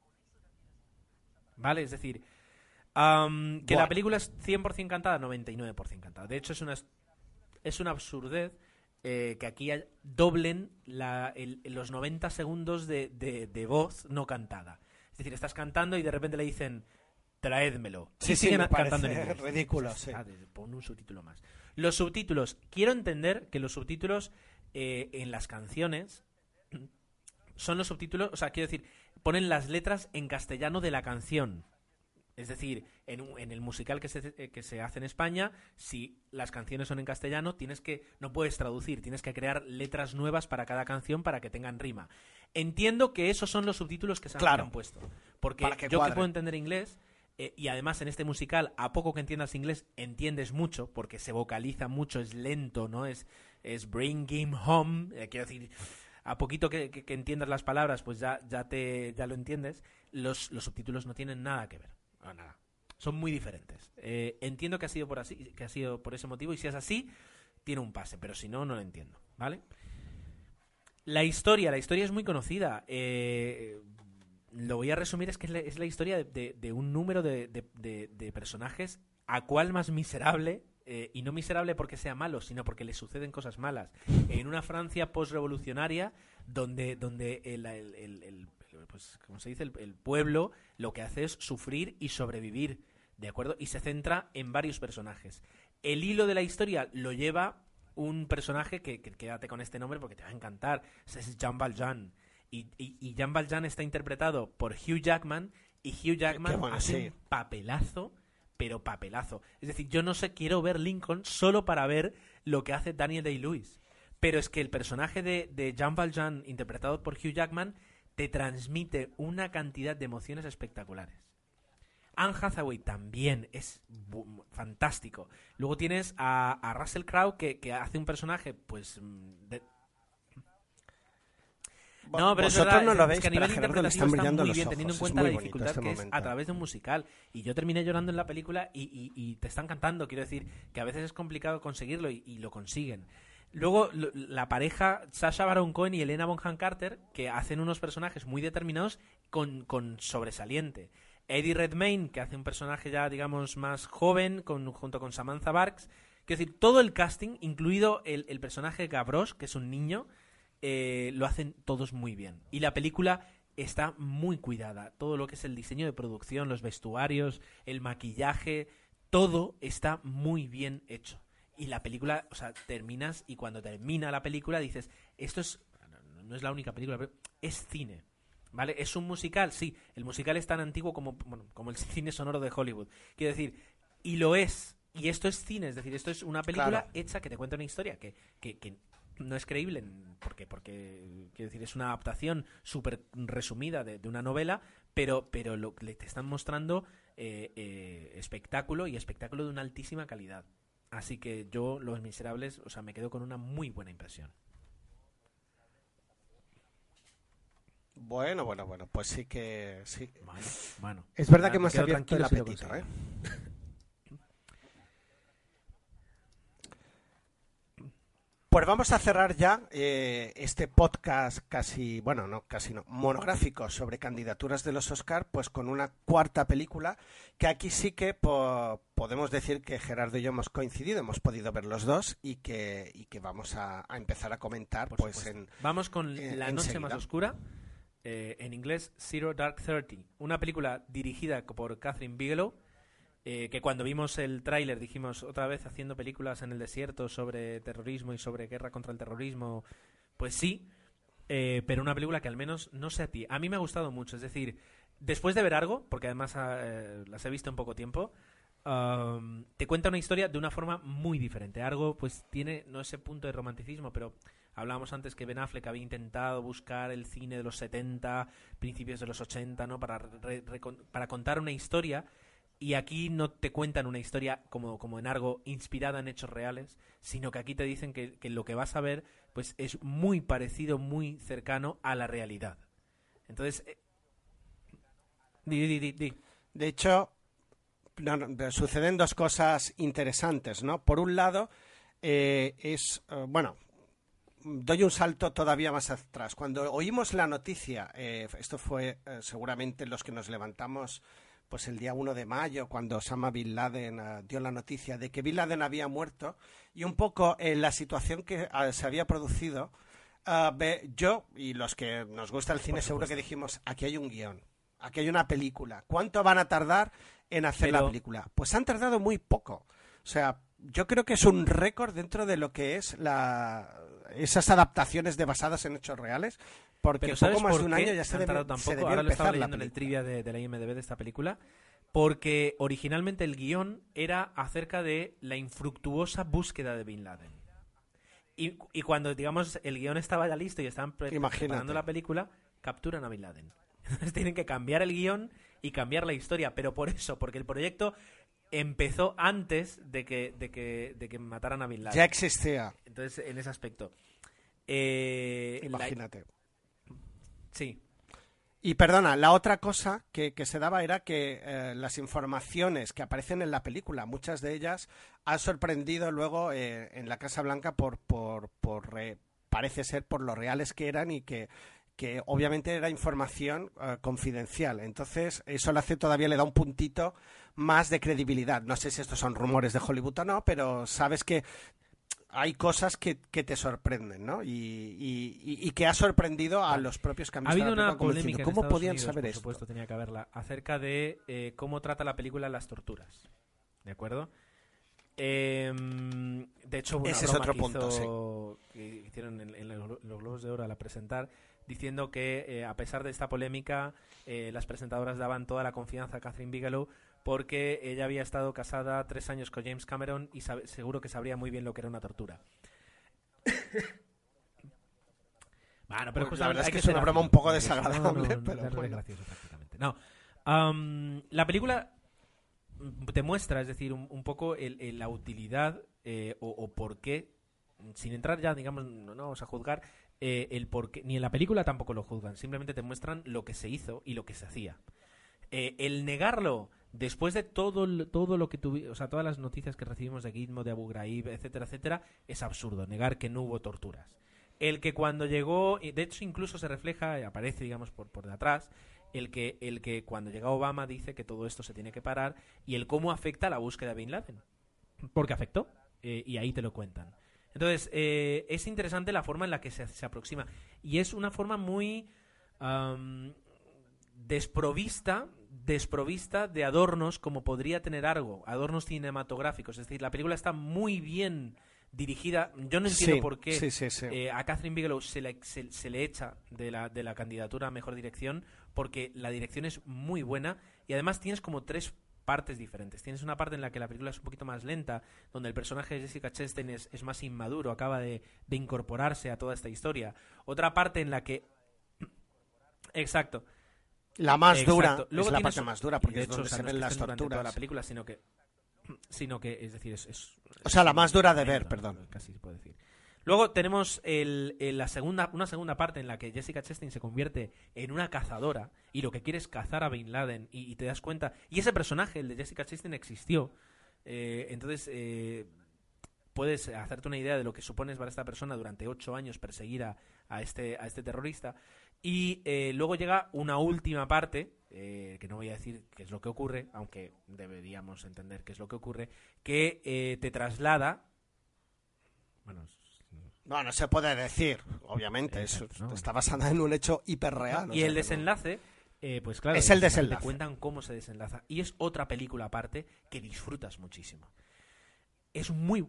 S1: ¿Vale? Es decir, que la película es 100% cantada, 99% cantada. De hecho, es una, es una absurdez eh, que aquí doblen la- el- los 90 segundos de, de- de voz no cantada. Es decir, estás cantando y de repente le dicen, traédmelo.
S2: Sí,
S1: y
S2: sí,
S1: siguen
S2: me
S1: cantando en inglés.
S2: ridículo, sí.
S1: "Ah, Pon un subtítulo más. Los subtítulos, quiero entender que los subtítulos eh, en las canciones son los subtítulos, o sea, quiero decir, ponen las letras en castellano de la canción. Es decir, en, un- en el musical que se, eh, que se hace en España, si las canciones son en castellano, tienes que no puedes traducir, tienes que crear letras nuevas para cada canción para que tengan rima. Entiendo que esos son los subtítulos que se han,
S2: Claro.
S1: que han puesto, porque
S2: Para que
S1: yo que puedo entender inglés eh, y además en este musical a poco que entiendas inglés entiendes mucho porque se vocaliza mucho, es lento, no es es bring him home, eh, quiero decir a poquito que, que- que entiendas las palabras, pues ya, ya te ya lo entiendes. Los, los subtítulos no tienen nada que ver. Nada. Son muy diferentes. Eh, entiendo que ha sido por así, que ha sido por ese motivo, y si es así, tiene un pase, pero si no, no lo entiendo. ¿Vale? La historia, la historia es muy conocida. Eh, lo voy a resumir, es que es la, historia de, un número de, personajes a cual más miserable, eh, y no miserable porque sea malo, sino porque le suceden cosas malas. En una Francia postrevolucionaria donde, donde el- pues, ¿cómo se dice? El, el pueblo lo que hace es sufrir y sobrevivir, ¿de acuerdo? Y se centra en varios personajes. El hilo de la historia lo lleva un personaje que, que- quédate con este nombre porque te va a encantar. Es Jean Valjean. Y, y, y Jean Valjean está interpretado por Hugh Jackman y Hugh Jackman
S2: bueno,
S1: hace
S2: sí.
S1: un papelazo, pero papelazo. Es decir, yo no sé, quiero ver Lincoln solo para ver lo que hace Daniel Day-Lewis. Pero es que el personaje de, de Jean Valjean, interpretado por Hugh Jackman, te transmite una cantidad de emociones espectaculares. Anne Hathaway también es fantástico. Luego tienes a, a Russell Crowe que, que hace un personaje, pues. mm, de- No, pero es
S2: Vosotros
S1: verdad,
S2: no
S1: es-
S2: lo
S1: es
S2: veis,
S1: que a nivel
S2: Gerardo le están
S1: está
S2: brillando
S1: muy
S2: los
S1: bien,
S2: ojos.
S1: teniendo en
S2: Es
S1: cuenta la dificultad
S2: este
S1: que es a través de un musical. Y yo terminé llorando en la película y, y- y te están cantando. Quiero decir que a veces es complicado conseguirlo y, y lo consiguen. Luego, la pareja Sasha Baron Cohen y Elena Bonham Carter, que hacen unos personajes muy determinados con, con sobresaliente. Eddie Redmayne, que hace un personaje ya, digamos, más joven, con, junto con Samantha Barks. Quiero decir, todo el casting, incluido el, el personaje Gavroche, que es un niño, eh, lo hacen todos muy bien. Y la película está muy cuidada. Todo lo que es el diseño de producción, los vestuarios, el maquillaje, todo está muy bien hecho. Y la película, o sea, terminas y cuando termina la película dices, esto es, no es la única película, pero es cine. ¿Vale? ¿Es un musical? Sí, el musical es tan antiguo como, bueno, como el cine sonoro de Hollywood. Quiero decir, y lo es. Y esto es cine, es decir, esto es una película
S2: Claro.
S1: hecha que te cuenta una historia que, que, que no es creíble, porque, porque quiero decir, es una adaptación súper resumida de, de una novela, pero, pero lo le te están mostrando eh, eh, espectáculo y espectáculo de una altísima calidad. Así que yo, Los Miserables, o sea, me quedo con una muy buena impresión.
S2: Bueno, bueno, bueno, pues sí que sí.
S1: Bueno, bueno.
S2: Es verdad que
S1: me
S2: hemos abierto el apetito, ¿eh? Pues vamos a cerrar ya eh, este podcast casi, bueno, no, casi no, monográfico sobre candidaturas de los Oscar, pues con una cuarta película que aquí sí que po- podemos decir que Gerardo y yo hemos coincidido, hemos podido ver los dos y que, y que vamos a, a empezar a comentar
S1: Por
S2: pues
S1: supuesto.
S2: en...
S1: Vamos con
S2: eh,
S1: La Noche. Más Oscura, eh, en inglés Zero Dark Thirty, una película dirigida por Catherine Bigelow, eh, que cuando vimos el tráiler dijimos otra vez haciendo películas en el desierto sobre terrorismo y sobre guerra contra el terrorismo, pues sí, eh, pero una película que al menos, no sé a ti, a mí me ha gustado mucho, es decir, después de ver algo, porque además eh, las he visto en poco tiempo, um, te cuenta una historia de una forma muy diferente. Argo, pues tiene no ese punto de romanticismo, pero hablábamos antes que Ben Affleck había intentado buscar el cine de los 70, principios de los 80, ¿no? Para, re- recon- para contar una historia. Y aquí no te cuentan una historia como, como en Argo, inspirada en hechos reales, sino que aquí te dicen que, lo que vas a ver pues es muy parecido, muy cercano a la realidad. Entonces, eh, di, di, di.
S2: De hecho, suceden dos cosas interesantes, ¿no? Por un lado, eh, es, eh, bueno, doy un salto todavía más atrás. Cuando oímos la noticia, eh, esto fue eh, seguramente los que nos levantamos pues el día 1 de mayo, cuando Osama Bin Laden eh, dio la noticia de que Bin Laden había muerto, y un poco en la situación que eh, se había producido, ah, ve- yo y los que nos gusta el cine seguro que dijimos, aquí hay un guion, aquí hay una película, ¿cuánto van a tardar en hacer la película? Pues han tardado muy poco. O sea, yo creo que es un récord dentro de lo que es la esas adaptaciones de basadas en hechos reales, porque
S1: Pero
S2: poco
S1: ¿sabes
S2: más
S1: por
S2: de un
S1: qué
S2: año ya se
S1: tardado tan
S2: se
S1: Ahora lo estaba leyendo en el trivia de, de la IMDB de esta película. Porque originalmente el guion era acerca de la infructuosa búsqueda de Bin Laden. Y, y cuando, digamos, el guion estaba ya listo y estaban pre-
S2: Imagínate.
S1: preparando la película, capturan a Bin Laden. Entonces tienen que cambiar el guion y cambiar la historia. Pero por eso, porque el proyecto empezó antes de que, de que, de que mataran a Bin Laden.
S2: Ya existía,
S1: Entonces, en ese aspecto. Eh, la-
S2: imagínate.
S1: Sí,
S2: Y perdona, la otra cosa que, que se daba era que eh, las informaciones que aparecen en la película, muchas de ellas han sorprendido luego eh, en la Casa Blanca por, por, por re- parece ser por lo reales que eran y que, que obviamente era información eh, confidencial. Entonces, eso le hace todavía, le da un puntito más de credibilidad. No sé si estos son rumores de Hollywood o no, pero sabes que hay cosas que, que te sorprenden, ¿no? Y, y- y- y que ha sorprendido a los propios
S1: Ha
S2: cambios
S1: habido
S2: de la
S1: una
S2: película, como
S1: polémica
S2: diciendo,
S1: en
S2: ¿Cómo
S1: Estados
S2: podían
S1: Unidos,
S2: saber
S1: por
S2: esto?
S1: supuesto, tenía que haberla, acerca de eh, cómo trata la película las torturas. ¿De acuerdo? Em, de hecho, una
S2: Ese es
S1: broma
S2: otro
S1: que
S2: punto,
S1: hizo- que hicieron en, en los los Globos de Oro al presentar, diciendo que eh, a pesar de esta polémica, eh, las presentadoras daban toda la confianza a Catherine Bigelow porque ella había estado casada tres años con James Cameron y sabe- seguro que sabría muy bien lo que era una tortura. Bueno, pero
S2: Pues la verdad es que es una broma un poco desagradable,
S1: no, no,
S2: pero
S1: es
S2: bueno.
S1: gracioso prácticamente. No. Am, la película te muestra, es decir, un, un poco el- el- la utilidad eh, o, o por qué, sin entrar ya, digamos, no, no vamos a juzgar eh, el por qué, ni en la película tampoco lo juzgan, simplemente te muestran lo que se hizo y lo que se hacía. Eh, el negarlo después de todo todo lo que tuvi- o sea, todas las noticias que recibimos de Gizmo, de Abu Ghraib, etcétera, etcétera, es absurdo negar que no hubo torturas. El que cuando llegó, de hecho incluso se refleja, y aparece, digamos, por, por detrás, el que, el que cuando llega Obama dice que todo esto se tiene que parar y el cómo afecta a la búsqueda de Bin Laden. Porque afectó eh, y ahí te lo cuentan. Entonces, eh, es interesante la forma en la que se, se aproxima. Y es una forma muy am, desprovista, desprovista de adornos como podría tener algo, adornos cinematográficos. Es decir, la película está muy bien dirigida. Yo no entiendo
S2: Sí,
S1: por qué
S2: sí, sí, sí.
S1: eh, a Catherine Bigelow se le, se- se le echa de la, de la candidatura a mejor dirección porque la dirección es muy buena y además tienes como tres partes diferentes. Tienes una parte en la que la película es un poquito más lenta, donde el personaje de Jessica Chastain es, es más inmaduro, acaba de, de incorporarse a toda esta historia. Otra parte en la que... Exacto.
S2: La más
S1: Exacto.
S2: dura
S1: Luego
S2: es la parte más dura porque
S1: de
S2: es
S1: hecho,
S2: donde
S1: o sea,
S2: se
S1: no
S2: ven las
S1: durante toda la
S2: torturas.
S1: película, sino que sino que es decir, es, es-
S2: O sea, la más dura de ver, perdón.
S1: Casi se puede decir. Luego tenemos el, el- la segunda, una segunda parte en la que Jessica Chastain se convierte en una cazadora y lo que quiere es cazar a Bin Laden y, y te das cuenta. Y ese personaje, el de Jessica Chastain, existió. Eh, entonces, eh, puedes hacerte una idea de lo que supones para esta persona durante ocho años perseguir a, a este, a este terrorista. Y eh, luego llega una última parte, eh, que no voy a decir qué es lo que ocurre, aunque deberíamos entender qué es lo que ocurre, que eh, te traslada. Bueno,
S2: No, no se puede decir, obviamente. es-
S1: Exacto, ¿no?
S2: Está basada en un hecho hiperreal.
S1: y el desenlace, eh, pues claro,
S2: Es el
S1: te
S2: desenlace.
S1: cuentan cómo se desenlaza. Y es otra película aparte que disfrutas muchísimo. Es muy.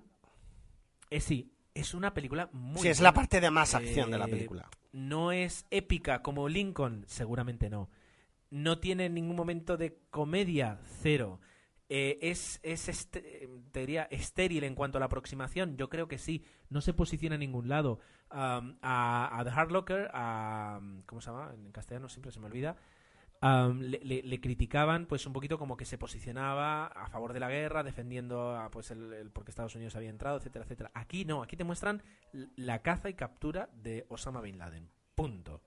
S1: Es sí, es una película muy.
S2: Sí, es la parte de más acción de la
S1: Eh,
S2: película.
S1: No es épica como Lincoln, seguramente no. No tiene ningún momento de comedia, cero. Eh, es, es este- te diría, estéril en cuanto a la aproximación. Yo creo que sí. No se posiciona en ningún lado. Um, a, a The Hard Locker, a, ¿cómo se llama? En castellano siempre se me olvida. Le, le- criticaban pues un poquito como que se posicionaba a favor de la guerra, defendiendo a, pues el, el porque Estados Unidos había entrado, etcétera, etcétera. Aquí no, aquí te muestran la caza y captura de Osama Bin Laden. Punto.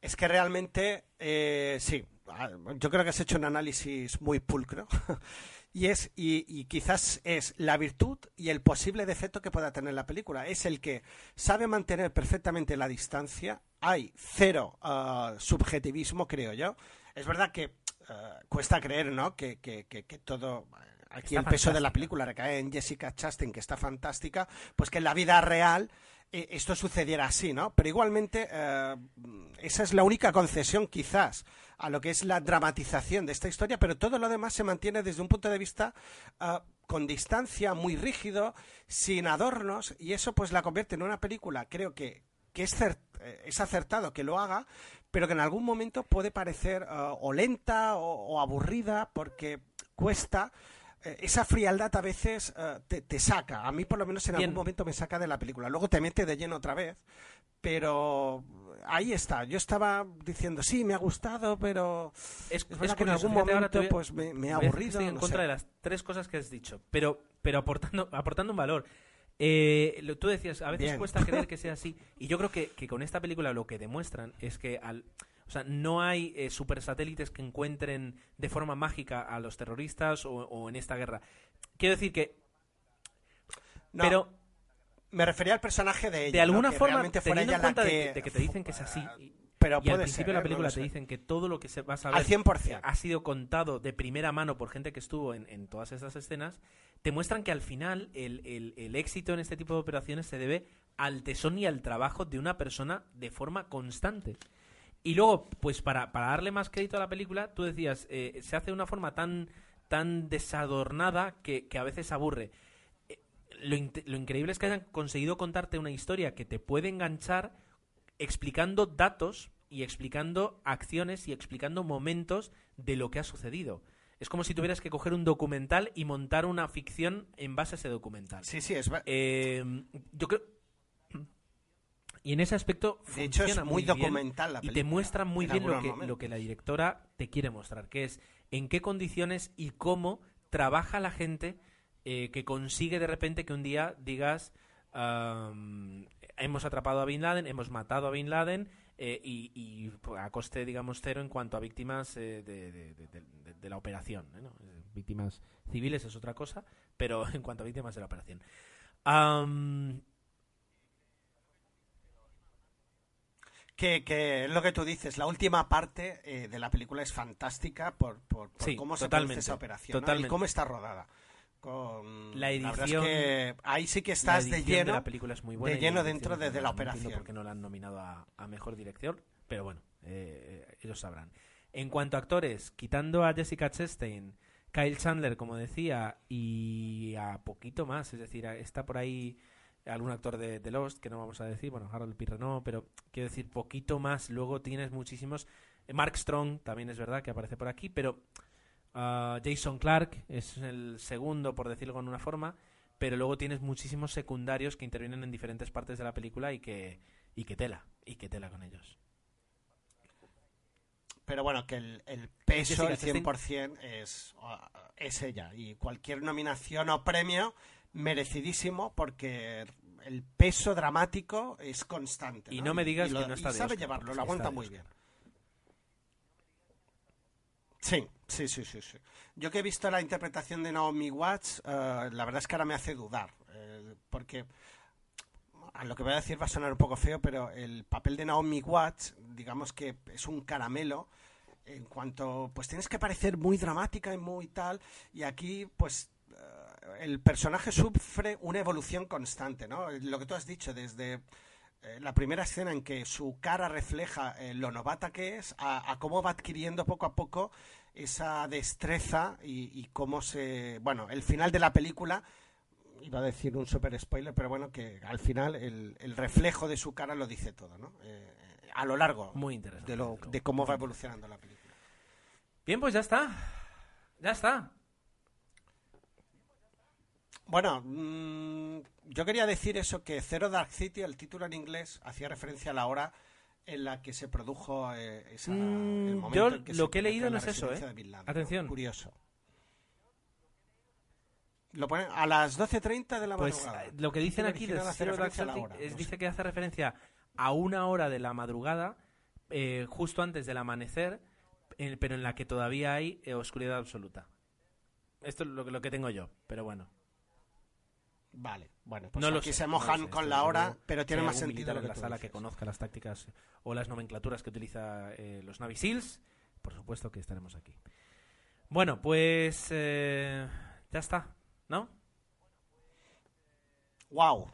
S2: Es que realmente, eh, sí, yo creo que has hecho un análisis muy pulcro. y es y quizás es la virtud y el posible defecto que pueda tener la película. Es el que sabe mantener perfectamente la distancia. Hay cero ah, subjetivismo, creo yo. Es verdad que ah, cuesta creer, ¿no? Que, que- que- que todo... Aquí
S1: Está
S2: el peso de la película recae en Jessica Chastain, que está fantástica, pues que en la vida real eh, esto sucediera así, ¿no? Pero igualmente eh, esa es la única concesión quizás a lo que es la dramatización de esta historia, pero todo lo demás se mantiene desde un punto de vista ah, con distancia, muy rígido, sin adornos, y eso pues la convierte en una película, creo que, que es, eh, es acertado que lo haga, pero que en algún momento puede parecer ah, o lenta o, o aburrida porque cuesta eh, esa frialdad a veces eh, te, te saca. A mí, por lo menos, en
S1: Bien.
S2: algún momento me saca de la película. Luego te mete de lleno otra vez. Pero ahí está. Yo estaba diciendo, sí, me ha gustado, pero
S1: Es,
S2: es verdad
S1: es
S2: que en algún momento pues me, me ha aburrido.
S1: Estoy en
S2: no
S1: contra
S2: sé.
S1: de las tres cosas que has dicho, pero, pero aportando, aportando un valor. Eh, lo- tú decías, a veces
S2: Bien.
S1: cuesta creer que sea así. Y yo creo que, que con esta película lo que demuestran es que al, o sea, no hay eh, supersatélites que encuentren de forma mágica a los terroristas o, o en esta guerra. Quiero decir que.
S2: No,
S1: pero
S2: me refería al personaje de ella.
S1: de alguna forma,
S2: fuera
S1: teniendo en cuenta de
S2: que-
S1: de que te dicen que es así. y-
S2: Pero
S1: y al principio de la
S2: ¿eh?
S1: Película te dicen que todo lo que se va a saber
S2: Al 100%.
S1: ha sido contado de primera mano por gente que estuvo en, en todas estas escenas, te muestran que al final el, el- el éxito en este tipo de operaciones se debe al tesón y al trabajo de una persona de forma constante. Y luego, pues para, para darle más crédito a la película, tú decías, eh, se hace de una forma tan, tan desadornada que, que a veces aburre. Eh, Lo, lo increíble es que hayan conseguido contarte una historia que te puede enganchar explicando datos y explicando acciones y explicando momentos de lo que ha sucedido. Es como si tuvieras que coger un documental y montar una ficción en base a ese documental.
S2: Sí, sí, es ver-
S1: Eh, yo creo. Y en ese aspecto.
S2: De hecho, es muy documental la
S1: Y te
S2: película,
S1: muestra muy
S2: en
S1: bien lo que, lo que la directora te quiere mostrar, que es en qué condiciones y cómo trabaja la gente eh, que consigue de repente que un día digas. Hemos atrapado a Bin Laden, hemos matado a Bin Laden eh, y, y, pues, a coste, digamos, cero en cuanto a víctimas eh, de, de- de- de- de la operación. ¿eh? ¿no? Eh, Víctimas civiles es otra cosa, pero en cuanto a víctimas de la operación. Am,
S2: Que, que es lo que tú dices, la última parte eh, de la película es fantástica por, por, por
S1: Sí,
S2: cómo se produce esa operación y cómo está rodada. Con,
S1: La
S2: verdad es
S1: edición-
S2: que ahí sí que estás de lleno.
S1: la película es muy buena
S2: de lleno dentro de- de la.
S1: No
S2: operación.
S1: por qué no la han nominado a, a mejor dirección, pero bueno, eh, ellos sabrán. En cuanto a actores, quitando a Jessica Chastain, Kyle Chandler, como decía, y a poquito más, es decir, está por ahí algún actor de, de Lost, que no vamos a decir, bueno, Harold Pirre no, pero quiero decir, poquito más, luego tienes muchísimos. Mark Strong también es verdad que aparece por aquí, pero Jason Clark es el segundo, por decirlo con una forma, pero luego tienes muchísimos secundarios que intervienen en diferentes partes de la película y que, y que tela, y que tela con ellos.
S2: Pero bueno, que el, el peso,
S1: Jessica
S2: el
S1: Chastain-
S2: 100% es, ah, es ella. Y cualquier nominación o premio, merecidísimo, porque el peso dramático es constante.
S1: Y no me digas
S2: Y lo-
S1: que no está
S2: y
S1: de
S2: sabe
S1: Oscar,
S2: llevarlo, lo aguanta muy
S1: Oscar.
S2: Sí, sí, sí, sí, sí. Yo que he visto la interpretación de Naomi Watts, eh, la verdad es que ahora me hace dudar, eh, porque a lo que voy a decir va a sonar un poco feo, pero el papel de Naomi Watts, digamos que es un caramelo en cuanto, pues tienes que parecer muy dramática y muy tal, y aquí, pues eh, el personaje sufre una evolución constante, ¿no? Lo que tú has dicho, desde eh, la primera escena en que su cara refleja eh, lo novata que es, a, a cómo va adquiriendo poco a poco esa destreza y, y cómo se... Bueno, el final de la película, iba a decir un super spoiler, pero bueno, que al final el, el reflejo de su cara lo dice todo, ¿no? Eh, a lo largo
S1: Muy interesante.
S2: de, lo, de cómo va evolucionando la película.
S1: Bien, pues ya está. Ya está.
S2: Bueno, mm, yo quería decir eso, que Zero Dark City, el título en inglés, hacía referencia a la hora en la que se produjo eh, esa, el
S1: Mm,
S2: momento
S1: yo
S2: en que
S1: lo
S2: se
S1: que he leído no es eso, ¿eh?
S2: de Bin Laden, ¿no?
S1: Atención.
S2: Curioso. Lo ponen a las 12.30 de la
S1: Pues
S2: madrugada.
S1: eh, lo que dicen aquí de
S2: original hace
S1: Zero Dark
S2: referencia a la
S1: Celtic
S2: hora,
S1: es,
S2: no
S1: dice
S2: sé.
S1: que hace referencia a una hora de la madrugada, eh, justo antes del amanecer, eh, pero en la que todavía hay eh, oscuridad absoluta. Esto es lo, lo que tengo yo, pero bueno.
S2: Vale, bueno, pues
S1: no lo sé,
S2: se
S1: no
S2: mojan
S1: lo sé,
S2: con la hora,
S1: luego,
S2: pero
S1: si
S2: tiene
S1: hay
S2: más
S1: algún
S2: sentido lo
S1: en
S2: que
S1: la
S2: tú
S1: sala
S2: dices.
S1: que conozca las tácticas o las nomenclaturas que utiliza eh, los Navy SEALs, por supuesto que estaremos aquí. Bueno, pues eh, ya está, ¿no?
S2: Wow.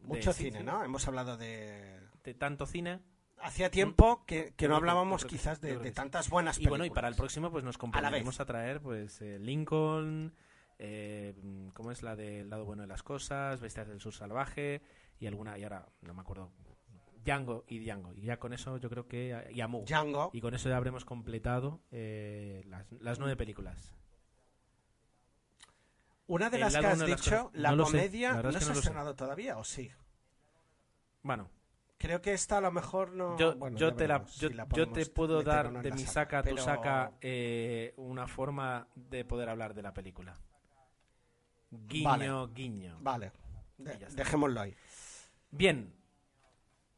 S2: Mucho
S1: sí,
S2: cine,
S1: sí.
S2: ¿no? Hemos hablado de...
S1: De tanto cine.
S2: Hacía tiempo que, que
S1: Mm.
S2: No hablábamos
S1: que-
S2: quizás de, de
S1: sí.
S2: tantas buenas
S1: Y
S2: películas.
S1: bueno, y para el próximo pues nos
S2: A la
S1: comprometemos
S2: vez.
S1: a, traer pues eh, Lincoln, eh, ¿cómo es la del lado bueno de las cosas? Bestias del Sur Salvaje y alguna, y ahora no me acuerdo, Django y Django. Y ya con eso yo creo que, y Amu.
S2: Django.
S1: Y con eso ya habremos completado eh, las, las nueve películas.
S2: Una de las que has
S1: de
S2: dicho, la
S1: no
S2: comedia,
S1: la
S2: no
S1: es que
S2: se
S1: no
S2: ha estrenado todavía, ¿o sí?
S1: Bueno,
S2: Creo que esta a lo mejor no...
S1: yo,
S2: bueno,
S1: yo te, la, yo,
S2: si la
S1: yo te puedo dar de mi saca a tu
S2: pero-
S1: saca eh, una forma de poder hablar de la película. Guiño,
S2: Vale.
S1: guiño.
S2: Vale, de- dejémoslo ahí.
S1: Bien,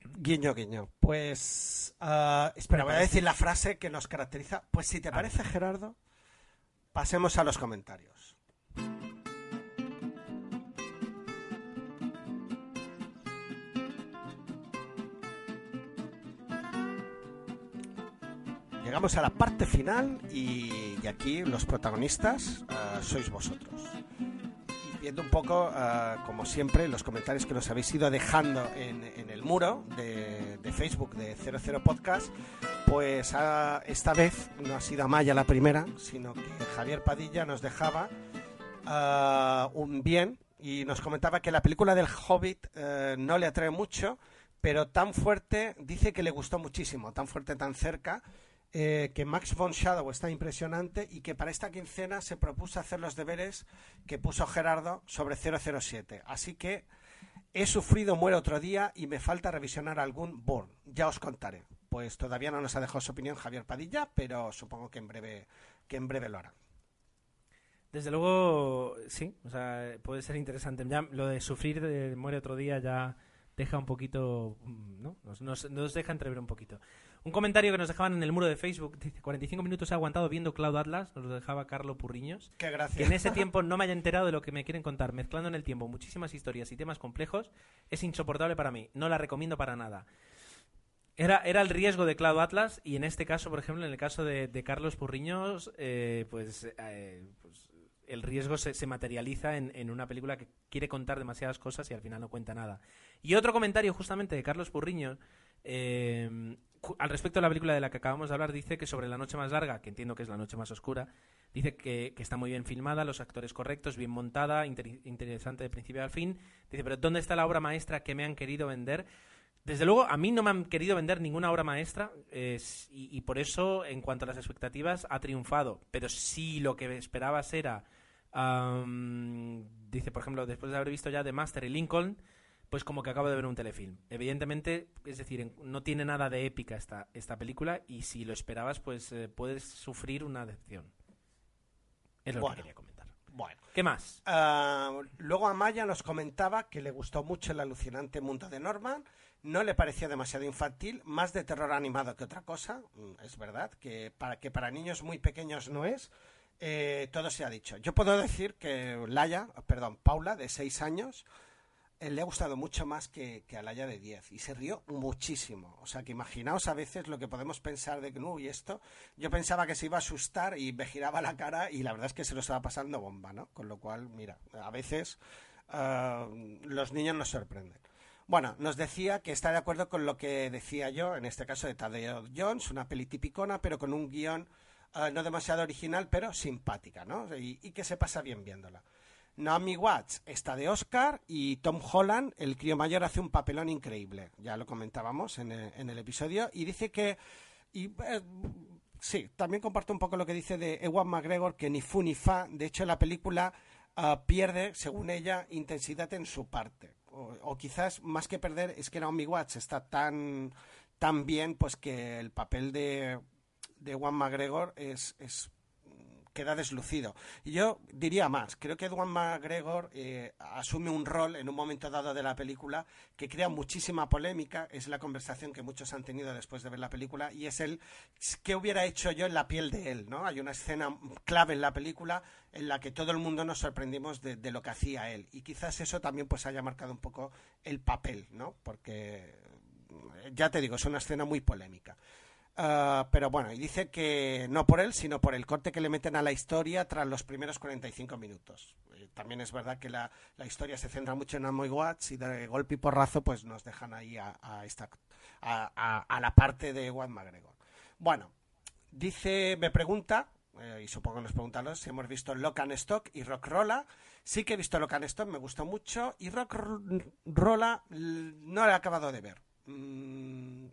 S2: Guiño, guiño. Pues... ah, espera, voy a decir la frase que nos caracteriza. Pues si te parece, Gerardo, pasemos a los comentarios. Llegamos a la parte final y, y aquí los protagonistas ah, sois vosotros. Viendo un poco, ah, como siempre, los comentarios que nos habéis ido dejando en, en el muro de, Facebook de 00 Podcast, pues ah, esta vez no ha sido Amaya la primera, sino que Javier Padilla nos dejaba ah, un bien y nos comentaba que la película del Hobbit eh, no le atrae mucho, pero tan fuerte, dice que le gustó muchísimo, tan fuerte, tan cerca, eh, que Max von Shadow está impresionante y que para esta quincena se propuso hacer los deberes que puso Gerardo sobre 007. Así que he sufrido muero otro día y me falta revisionar algún Bourne. Ya os contaré. Pues todavía no nos ha dejado su opinión Javier Padilla, pero supongo que en breve, que en breve lo hará.
S1: desde luego sí, o sea, puede ser interesante. Ya lo de sufrir de muere otro día ya deja un poquito, mm, ¿no? Nos, nos, nos deja entrever un poquito. Un comentario que nos dejaban en el muro de Facebook, dice, 45 minutos he aguantado viendo Cloud Atlas, nos lo dejaba Carlo Purriños.
S2: Qué
S1: Que
S2: gracia.
S1: en ese tiempo no me haya enterado de lo que me quieren contar, mezclando en el tiempo muchísimas historias y temas complejos, es insoportable para mí. No la recomiendo para nada. Era, era el riesgo de Cloud Atlas y en este caso, por ejemplo, en el caso de, de Carlos Purriños, eh, pues, eh, pues el riesgo se, se materializa en, en, una película que quiere contar demasiadas cosas y al final no cuenta nada. Y otro comentario justamente de Carlos Purriños, eh, al respecto de la película de la que acabamos de hablar, dice que sobre La Noche Más Larga, que entiendo que es La Noche Más Oscura, dice que, está muy bien filmada, los actores correctos, bien montada, inter interesante de principio al fin. Dice, pero ¿dónde está la obra maestra que me han querido vender? Desde luego, a mí no me han querido vender ninguna obra maestra y, por eso, en cuanto a las expectativas, ha triunfado. Pero si lo que esperabas era, um, dice, por ejemplo, después de haber visto ya The Master y Lincoln, pues como que acabo de ver un telefilm. Evidentemente, es decir, no tiene nada de épica esta, esta película y si lo esperabas, pues eh, puedes sufrir una decepción. Es lo
S2: Bueno.
S1: que quería comentar.
S2: Bueno.
S1: ¿Qué más?
S2: Ah, luego Amaya nos comentaba que le gustó mucho el alucinante mundo de Norman, no le pareció demasiado infantil, más de terror animado que otra cosa, mm, es verdad, que para, que para niños muy pequeños no es, eh, todo se ha dicho. Yo puedo decir que Laia, perdón, Paula, de 6 años, le ha gustado mucho más que, que a Laia de 10 y se rió muchísimo. O sea que imaginaos a veces lo que podemos pensar de que, uy, esto, yo pensaba que se iba a asustar y me giraba la cara y la verdad es que se lo estaba pasando bomba, ¿no? Con lo cual, mira, a veces eh, los niños nos sorprenden. Bueno, nos decía que está de acuerdo con lo que decía yo, en este caso de Tadeo Jones, una peli tipicona, pero con un guion eh, no demasiado original, pero simpática, ¿no? Y, y que se pasa bien viéndola. Naomi Watts está de Oscar y Tom Holland, el crío mayor, hace un papelón increíble. Ya lo comentábamos en el, en el episodio. Y dice que. Y, eh, sí, también comparto un poco lo que dice de Ewan McGregor, que ni fu ni fa. De hecho, la película uh, pierde, según ella, intensidad en su parte. O, quizás más que perder es que Naomi Watts está tan, tan bien, pues que el papel de, de Ewan McGregor es queda deslucido. Y yo diría más, creo que Edward McGregor eh, asume un rol en un momento dado de la película que crea muchísima polémica, es la conversación que muchos han tenido después de ver la película, y es el qué hubiera hecho yo en la piel de él, ¿no? Hay una escena clave en la película en la que todo el mundo nos sorprendimos de, de lo que hacía él, y quizás eso también pues haya marcado un poco el papel, ¿no? Porque ya te digo, es una escena muy polémica. Uh, pero bueno, y dice que no por él, sino por el corte que le meten a la historia tras los primeros 45 minutos. Eh, también es verdad que la, la, historia se centra mucho en Amoy Watts y de golpe y porrazo pues nos dejan ahí a, esta, a, la parte de Juan McGregor. Bueno, dice, me pregunta, eh, y supongo que nos preguntan si hemos visto Lock and Stock y Rock Rolla. Sí que he visto Lock and Stock, me gustó mucho, y Rock Rolla no la he acabado de ver. Mm,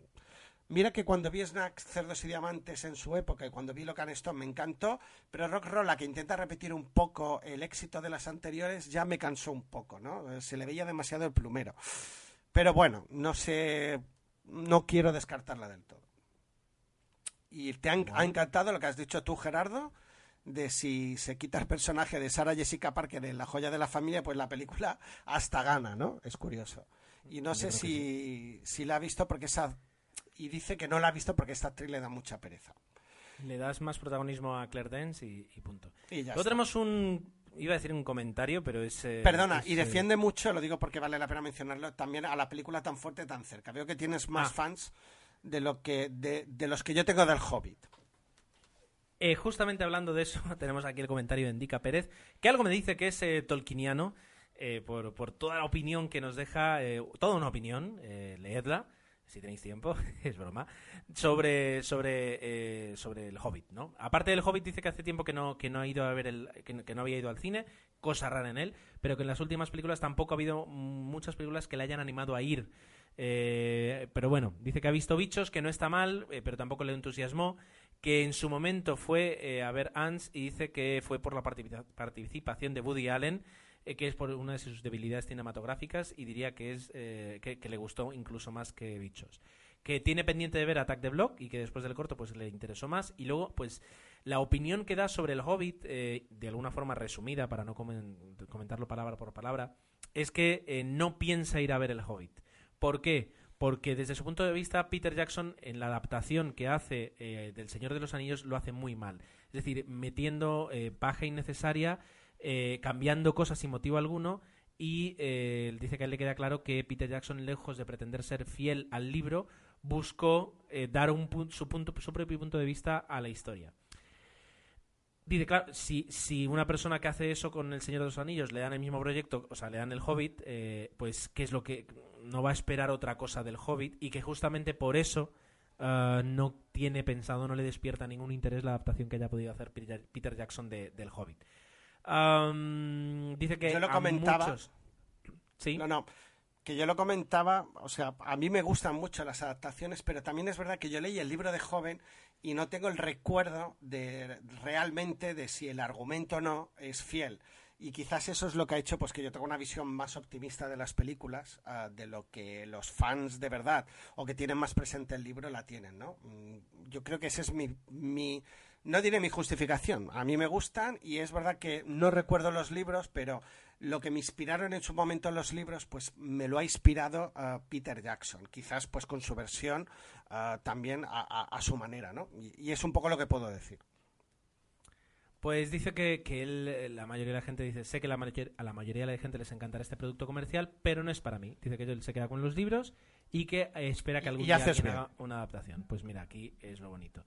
S2: Mira que cuando vi Snacks, Cerdos y Diamantes en su época y cuando vi Locan Stone me encantó, pero Rock Rolla, que intenta repetir un poco el éxito de las anteriores, ya me cansó un poco, ¿no? Se le veía demasiado el plumero. Pero bueno, no sé, no quiero descartarla del todo. Y te han, ha encantado lo que has dicho tú, Gerardo, de si se quita el personaje de Sarah Jessica Parker en La joya de la familia, pues la película hasta gana, ¿no? Es curioso. Y no sé si, sí. si la ha visto porque esa y dice que no la ha visto porque esta actriz le da mucha pereza.
S1: Le das más protagonismo a Claire Dance y, y punto.
S2: Y
S1: Luego tenemos un, iba a decir un comentario, pero es... Eh,
S2: Perdona,
S1: es,
S2: y defiende eh... mucho, lo digo porque vale la pena mencionarlo, también a la película tan fuerte, tan cerca. Veo que tienes más ah. fans de, lo que, de, de, los que yo tengo del Hobbit.
S1: Eh, justamente hablando de eso, tenemos aquí el comentario de Indica Pérez, que algo me dice que es tolkieniano, por, por, toda la opinión que nos deja, toda una opinión, leedla si tenéis tiempo, es broma, sobre, sobre, eh, sobre el Hobbit, ¿no? Aparte del Hobbit dice que hace tiempo que no, que no ha ido a ver el, que, no había ido al cine, cosa rara en él, pero que en las últimas películas tampoco ha habido muchas películas que le hayan animado a ir. Eh, pero bueno, dice que ha visto bichos, que no está mal, eh, pero tampoco le entusiasmó, que en su momento fue a ver Ants y dice que fue por la participación de Woody Allen eh, que es por una de sus debilidades cinematográficas y diría que es eh, que, le gustó incluso más que Bichos. Que tiene pendiente de ver Attack the Block y que después del corto pues le interesó más. Y luego, pues, la opinión que da sobre el Hobbit, eh, de alguna forma resumida, para no comen comentarlo palabra por palabra, es que no piensa ir a ver el Hobbit. ¿Por qué? Porque desde su punto de vista, Peter Jackson, en la adaptación que hace del Señor de los Anillos, lo hace muy mal. Es decir, metiendo paja innecesaria eh, cambiando cosas sin motivo alguno y eh, dice que a él le queda claro que Peter Jackson, lejos de pretender ser fiel al libro, buscó eh, dar un su, punto, su propio punto de vista a la historia. Dice, claro, si, una persona que hace eso con El Señor de los Anillos le dan el mismo proyecto, o sea, le dan el Hobbit, eh, pues qué es lo que no va a esperar otra cosa del Hobbit y que justamente por eso ah, no tiene pensado, no le despierta ningún interés la adaptación que haya podido hacer Peter Jackson de- del Hobbit. Dice que
S2: Yo lo
S1: a
S2: comentaba.
S1: muchos- Sí.
S2: No, no. Que yo lo comentaba, o sea, a mí me gustan mucho las adaptaciones, pero también es verdad que yo leí el libro de joven y no tengo el recuerdo de realmente de si el argumento o no es fiel. Y quizás eso es lo que ha hecho pues que yo tenga una visión más optimista de las películas, ah, de lo que los fans de verdad o que tienen más presente el libro la tienen, ¿no? Mm, Yo creo que ese es mi, mi no diré mi justificación. A mí me gustan y es verdad que no recuerdo los libros, pero lo que me inspiraron en su momento los libros, pues me lo ha inspirado a Peter Jackson. Quizás pues con su versión ah, también a, a- a su manera, ¿no? Y, y es un poco lo que puedo decir.
S1: Pues dice que, que él, eh, la mayoría de la gente dice, sé que la mayor- a la mayoría de la gente les encantará este producto comercial, pero no es para mí. Dice que él se queda con los libros y que eh, espera que algún
S2: y
S1: día haga una adaptación. Pues mira, aquí es lo bonito.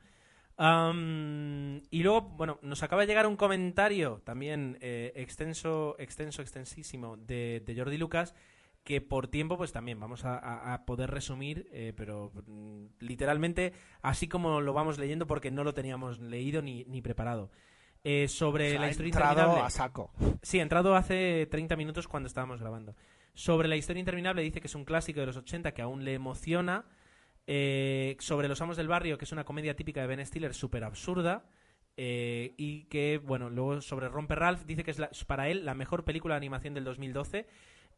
S1: Y luego, bueno, nos acaba de llegar un comentario también eh, extenso, extenso, extensísimo de, de Jordi Lucas que por tiempo pues también vamos a, poder resumir, eh, pero mm, literalmente así como lo vamos leyendo porque no lo teníamos leído ni, ni preparado. Eh, sobre
S2: O sea,
S1: la
S2: ha
S1: historia
S2: entrado
S1: interminable.
S2: a saco.
S1: Sí, ha entrado hace 30 minutos cuando estábamos grabando. Sobre la historia interminable dice que es un clásico de los 80 que aún le emociona. Eh, sobre Los Amos del Barrio, que es una comedia típica de Ben Stiller súper absurda. Eh, y que, bueno, luego sobre Romper Ralph dice que es la- para él la mejor película de animación del 2012.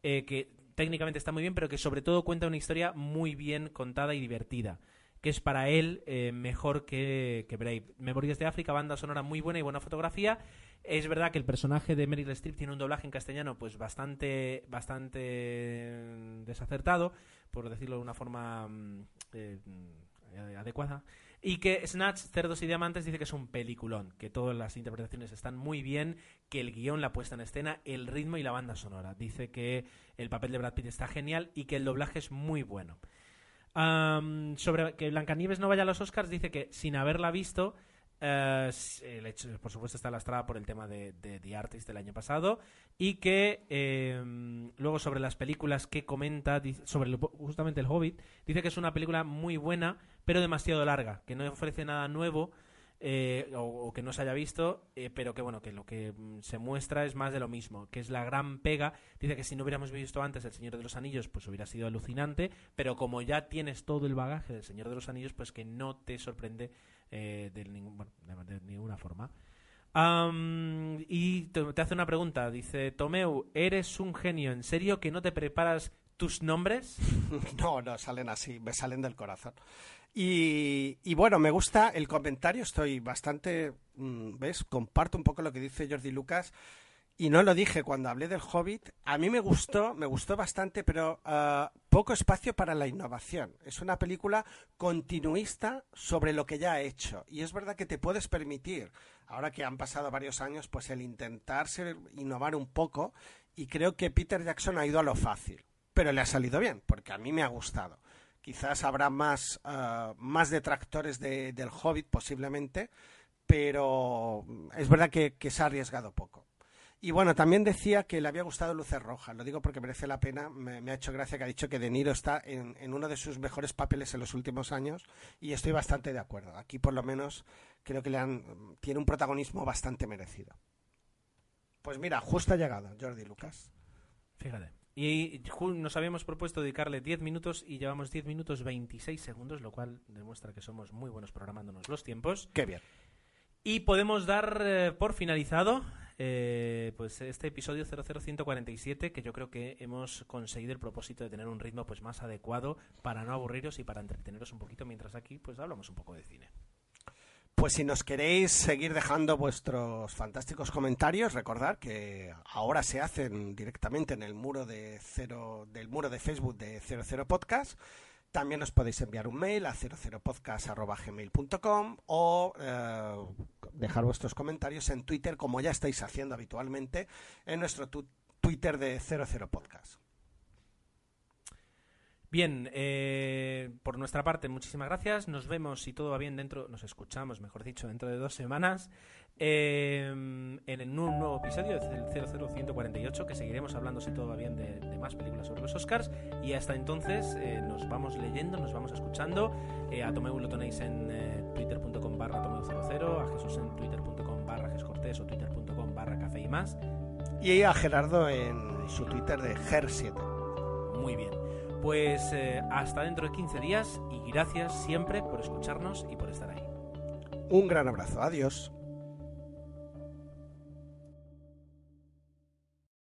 S1: eh, que técnicamente está muy bien, pero que sobre todo cuenta una historia muy bien contada y divertida. Que es para él eh, mejor que, que Brave. Memorias de África, banda sonora muy buena y buena fotografía. Es verdad que el personaje de Meryl Streep tiene un doblaje en castellano pues bastante bastante eh, desacertado, por decirlo de una forma mm, eh, mm, adecuada. Y que Snatch, Cerdos y Diamantes dice que es un peliculón, que todas las interpretaciones están muy bien, que el guion, la puesta en escena, el ritmo y la banda sonora. Dice que el papel de Brad Pitt está genial y que el doblaje es muy bueno. Sobre que Blancanieves no vaya a los Oscars, dice que sin haberla visto, eh, el hecho, por supuesto está lastrada por el tema de, de The Artist del año pasado y que eh, luego sobre las películas que comenta sobre el- justamente el Hobbit dice que es una película muy buena pero demasiado larga que no ofrece nada nuevo eh, o, que no se haya visto eh, pero que bueno que lo que mm, se muestra es más de lo mismo que es la gran pega dice que si no hubiéramos visto antes el Señor de los Anillos pues hubiera sido alucinante pero como ya tienes todo el bagaje del Señor de los Anillos pues que no te sorprende eh, de, ninguna forma. Y te, te hace una pregunta, dice, Tomeu, eres un genio, ¿en serio que no te preparas tus nombres?
S2: No, no, salen así, me salen del corazón. Y, bueno, me gusta el comentario, estoy bastante, mm, ¿ves? Comparto un poco lo que dice Jordi Lucas. Y no lo dije cuando hablé del Hobbit. A mí me gustó, me gustó bastante, pero ah, poco espacio para la innovación. Es una película continuista sobre lo que ya ha hecho. Y es verdad que te puedes permitir, ahora que han pasado varios años, pues el intentar ser, innovar un poco. Y creo que Peter Jackson ha ido a lo fácil. Pero le ha salido bien, porque a mí me ha gustado. Quizás habrá más, ah, más detractores de- del Hobbit, posiblemente, pero es verdad que, se ha arriesgado poco. Y bueno, también decía que le había gustado Luces Rojas. Lo digo porque merece la pena. Me, me ha hecho gracia que ha dicho que De Niro está en, en uno de sus mejores papeles en los últimos años y estoy bastante de acuerdo. Aquí por lo menos creo que le han, tiene un protagonismo bastante merecido. Pues mira, justo ha llegado Jordi Lucas.
S1: Fíjate. Y nos habíamos propuesto dedicarle 10 minutos y llevamos 10 minutos 26 segundos, lo cual demuestra que somos muy buenos programándonos los tiempos.
S2: Qué bien.
S1: Y podemos dar eh, por finalizado eh, pues este episodio 00147 que yo creo que hemos conseguido el propósito de tener un ritmo pues más adecuado para no aburriros y para entreteneros un poquito mientras aquí pues hablamos un poco de cine.
S2: Pues si nos queréis seguir dejando vuestros fantásticos comentarios, recordad que ahora se hacen directamente en el muro de cero, del muro de Facebook de 00 Podcast. También os podéis enviar un mail a 00podcast.gmail.com o eh, dejar vuestros comentarios en Twitter, como ya estáis haciendo habitualmente en nuestro Twitter de 00 Podcast.
S1: Bien, eh, por nuestra parte, muchísimas gracias. Nos vemos, si todo va bien, dentro, nos escuchamos, mejor dicho, dentro de dos semanas, eh, en un nuevo episodio del 00148, que seguiremos hablando, si todo va bien, de, de más películas sobre los Oscars. Y hasta entonces eh, nos vamos leyendo, nos vamos escuchando. Eh, a Tomeu lo tenéis en twitter.com barra Tomeu00, a Jesús en twitter.com barra Jescortés o twitter.com barra Café y más.
S2: Y a Gerardo en su Twitter de Ger7.
S1: Muy bien. Pues eh, hasta dentro de 15 días y gracias siempre por escucharnos y por estar ahí.
S2: Un gran abrazo. Adiós.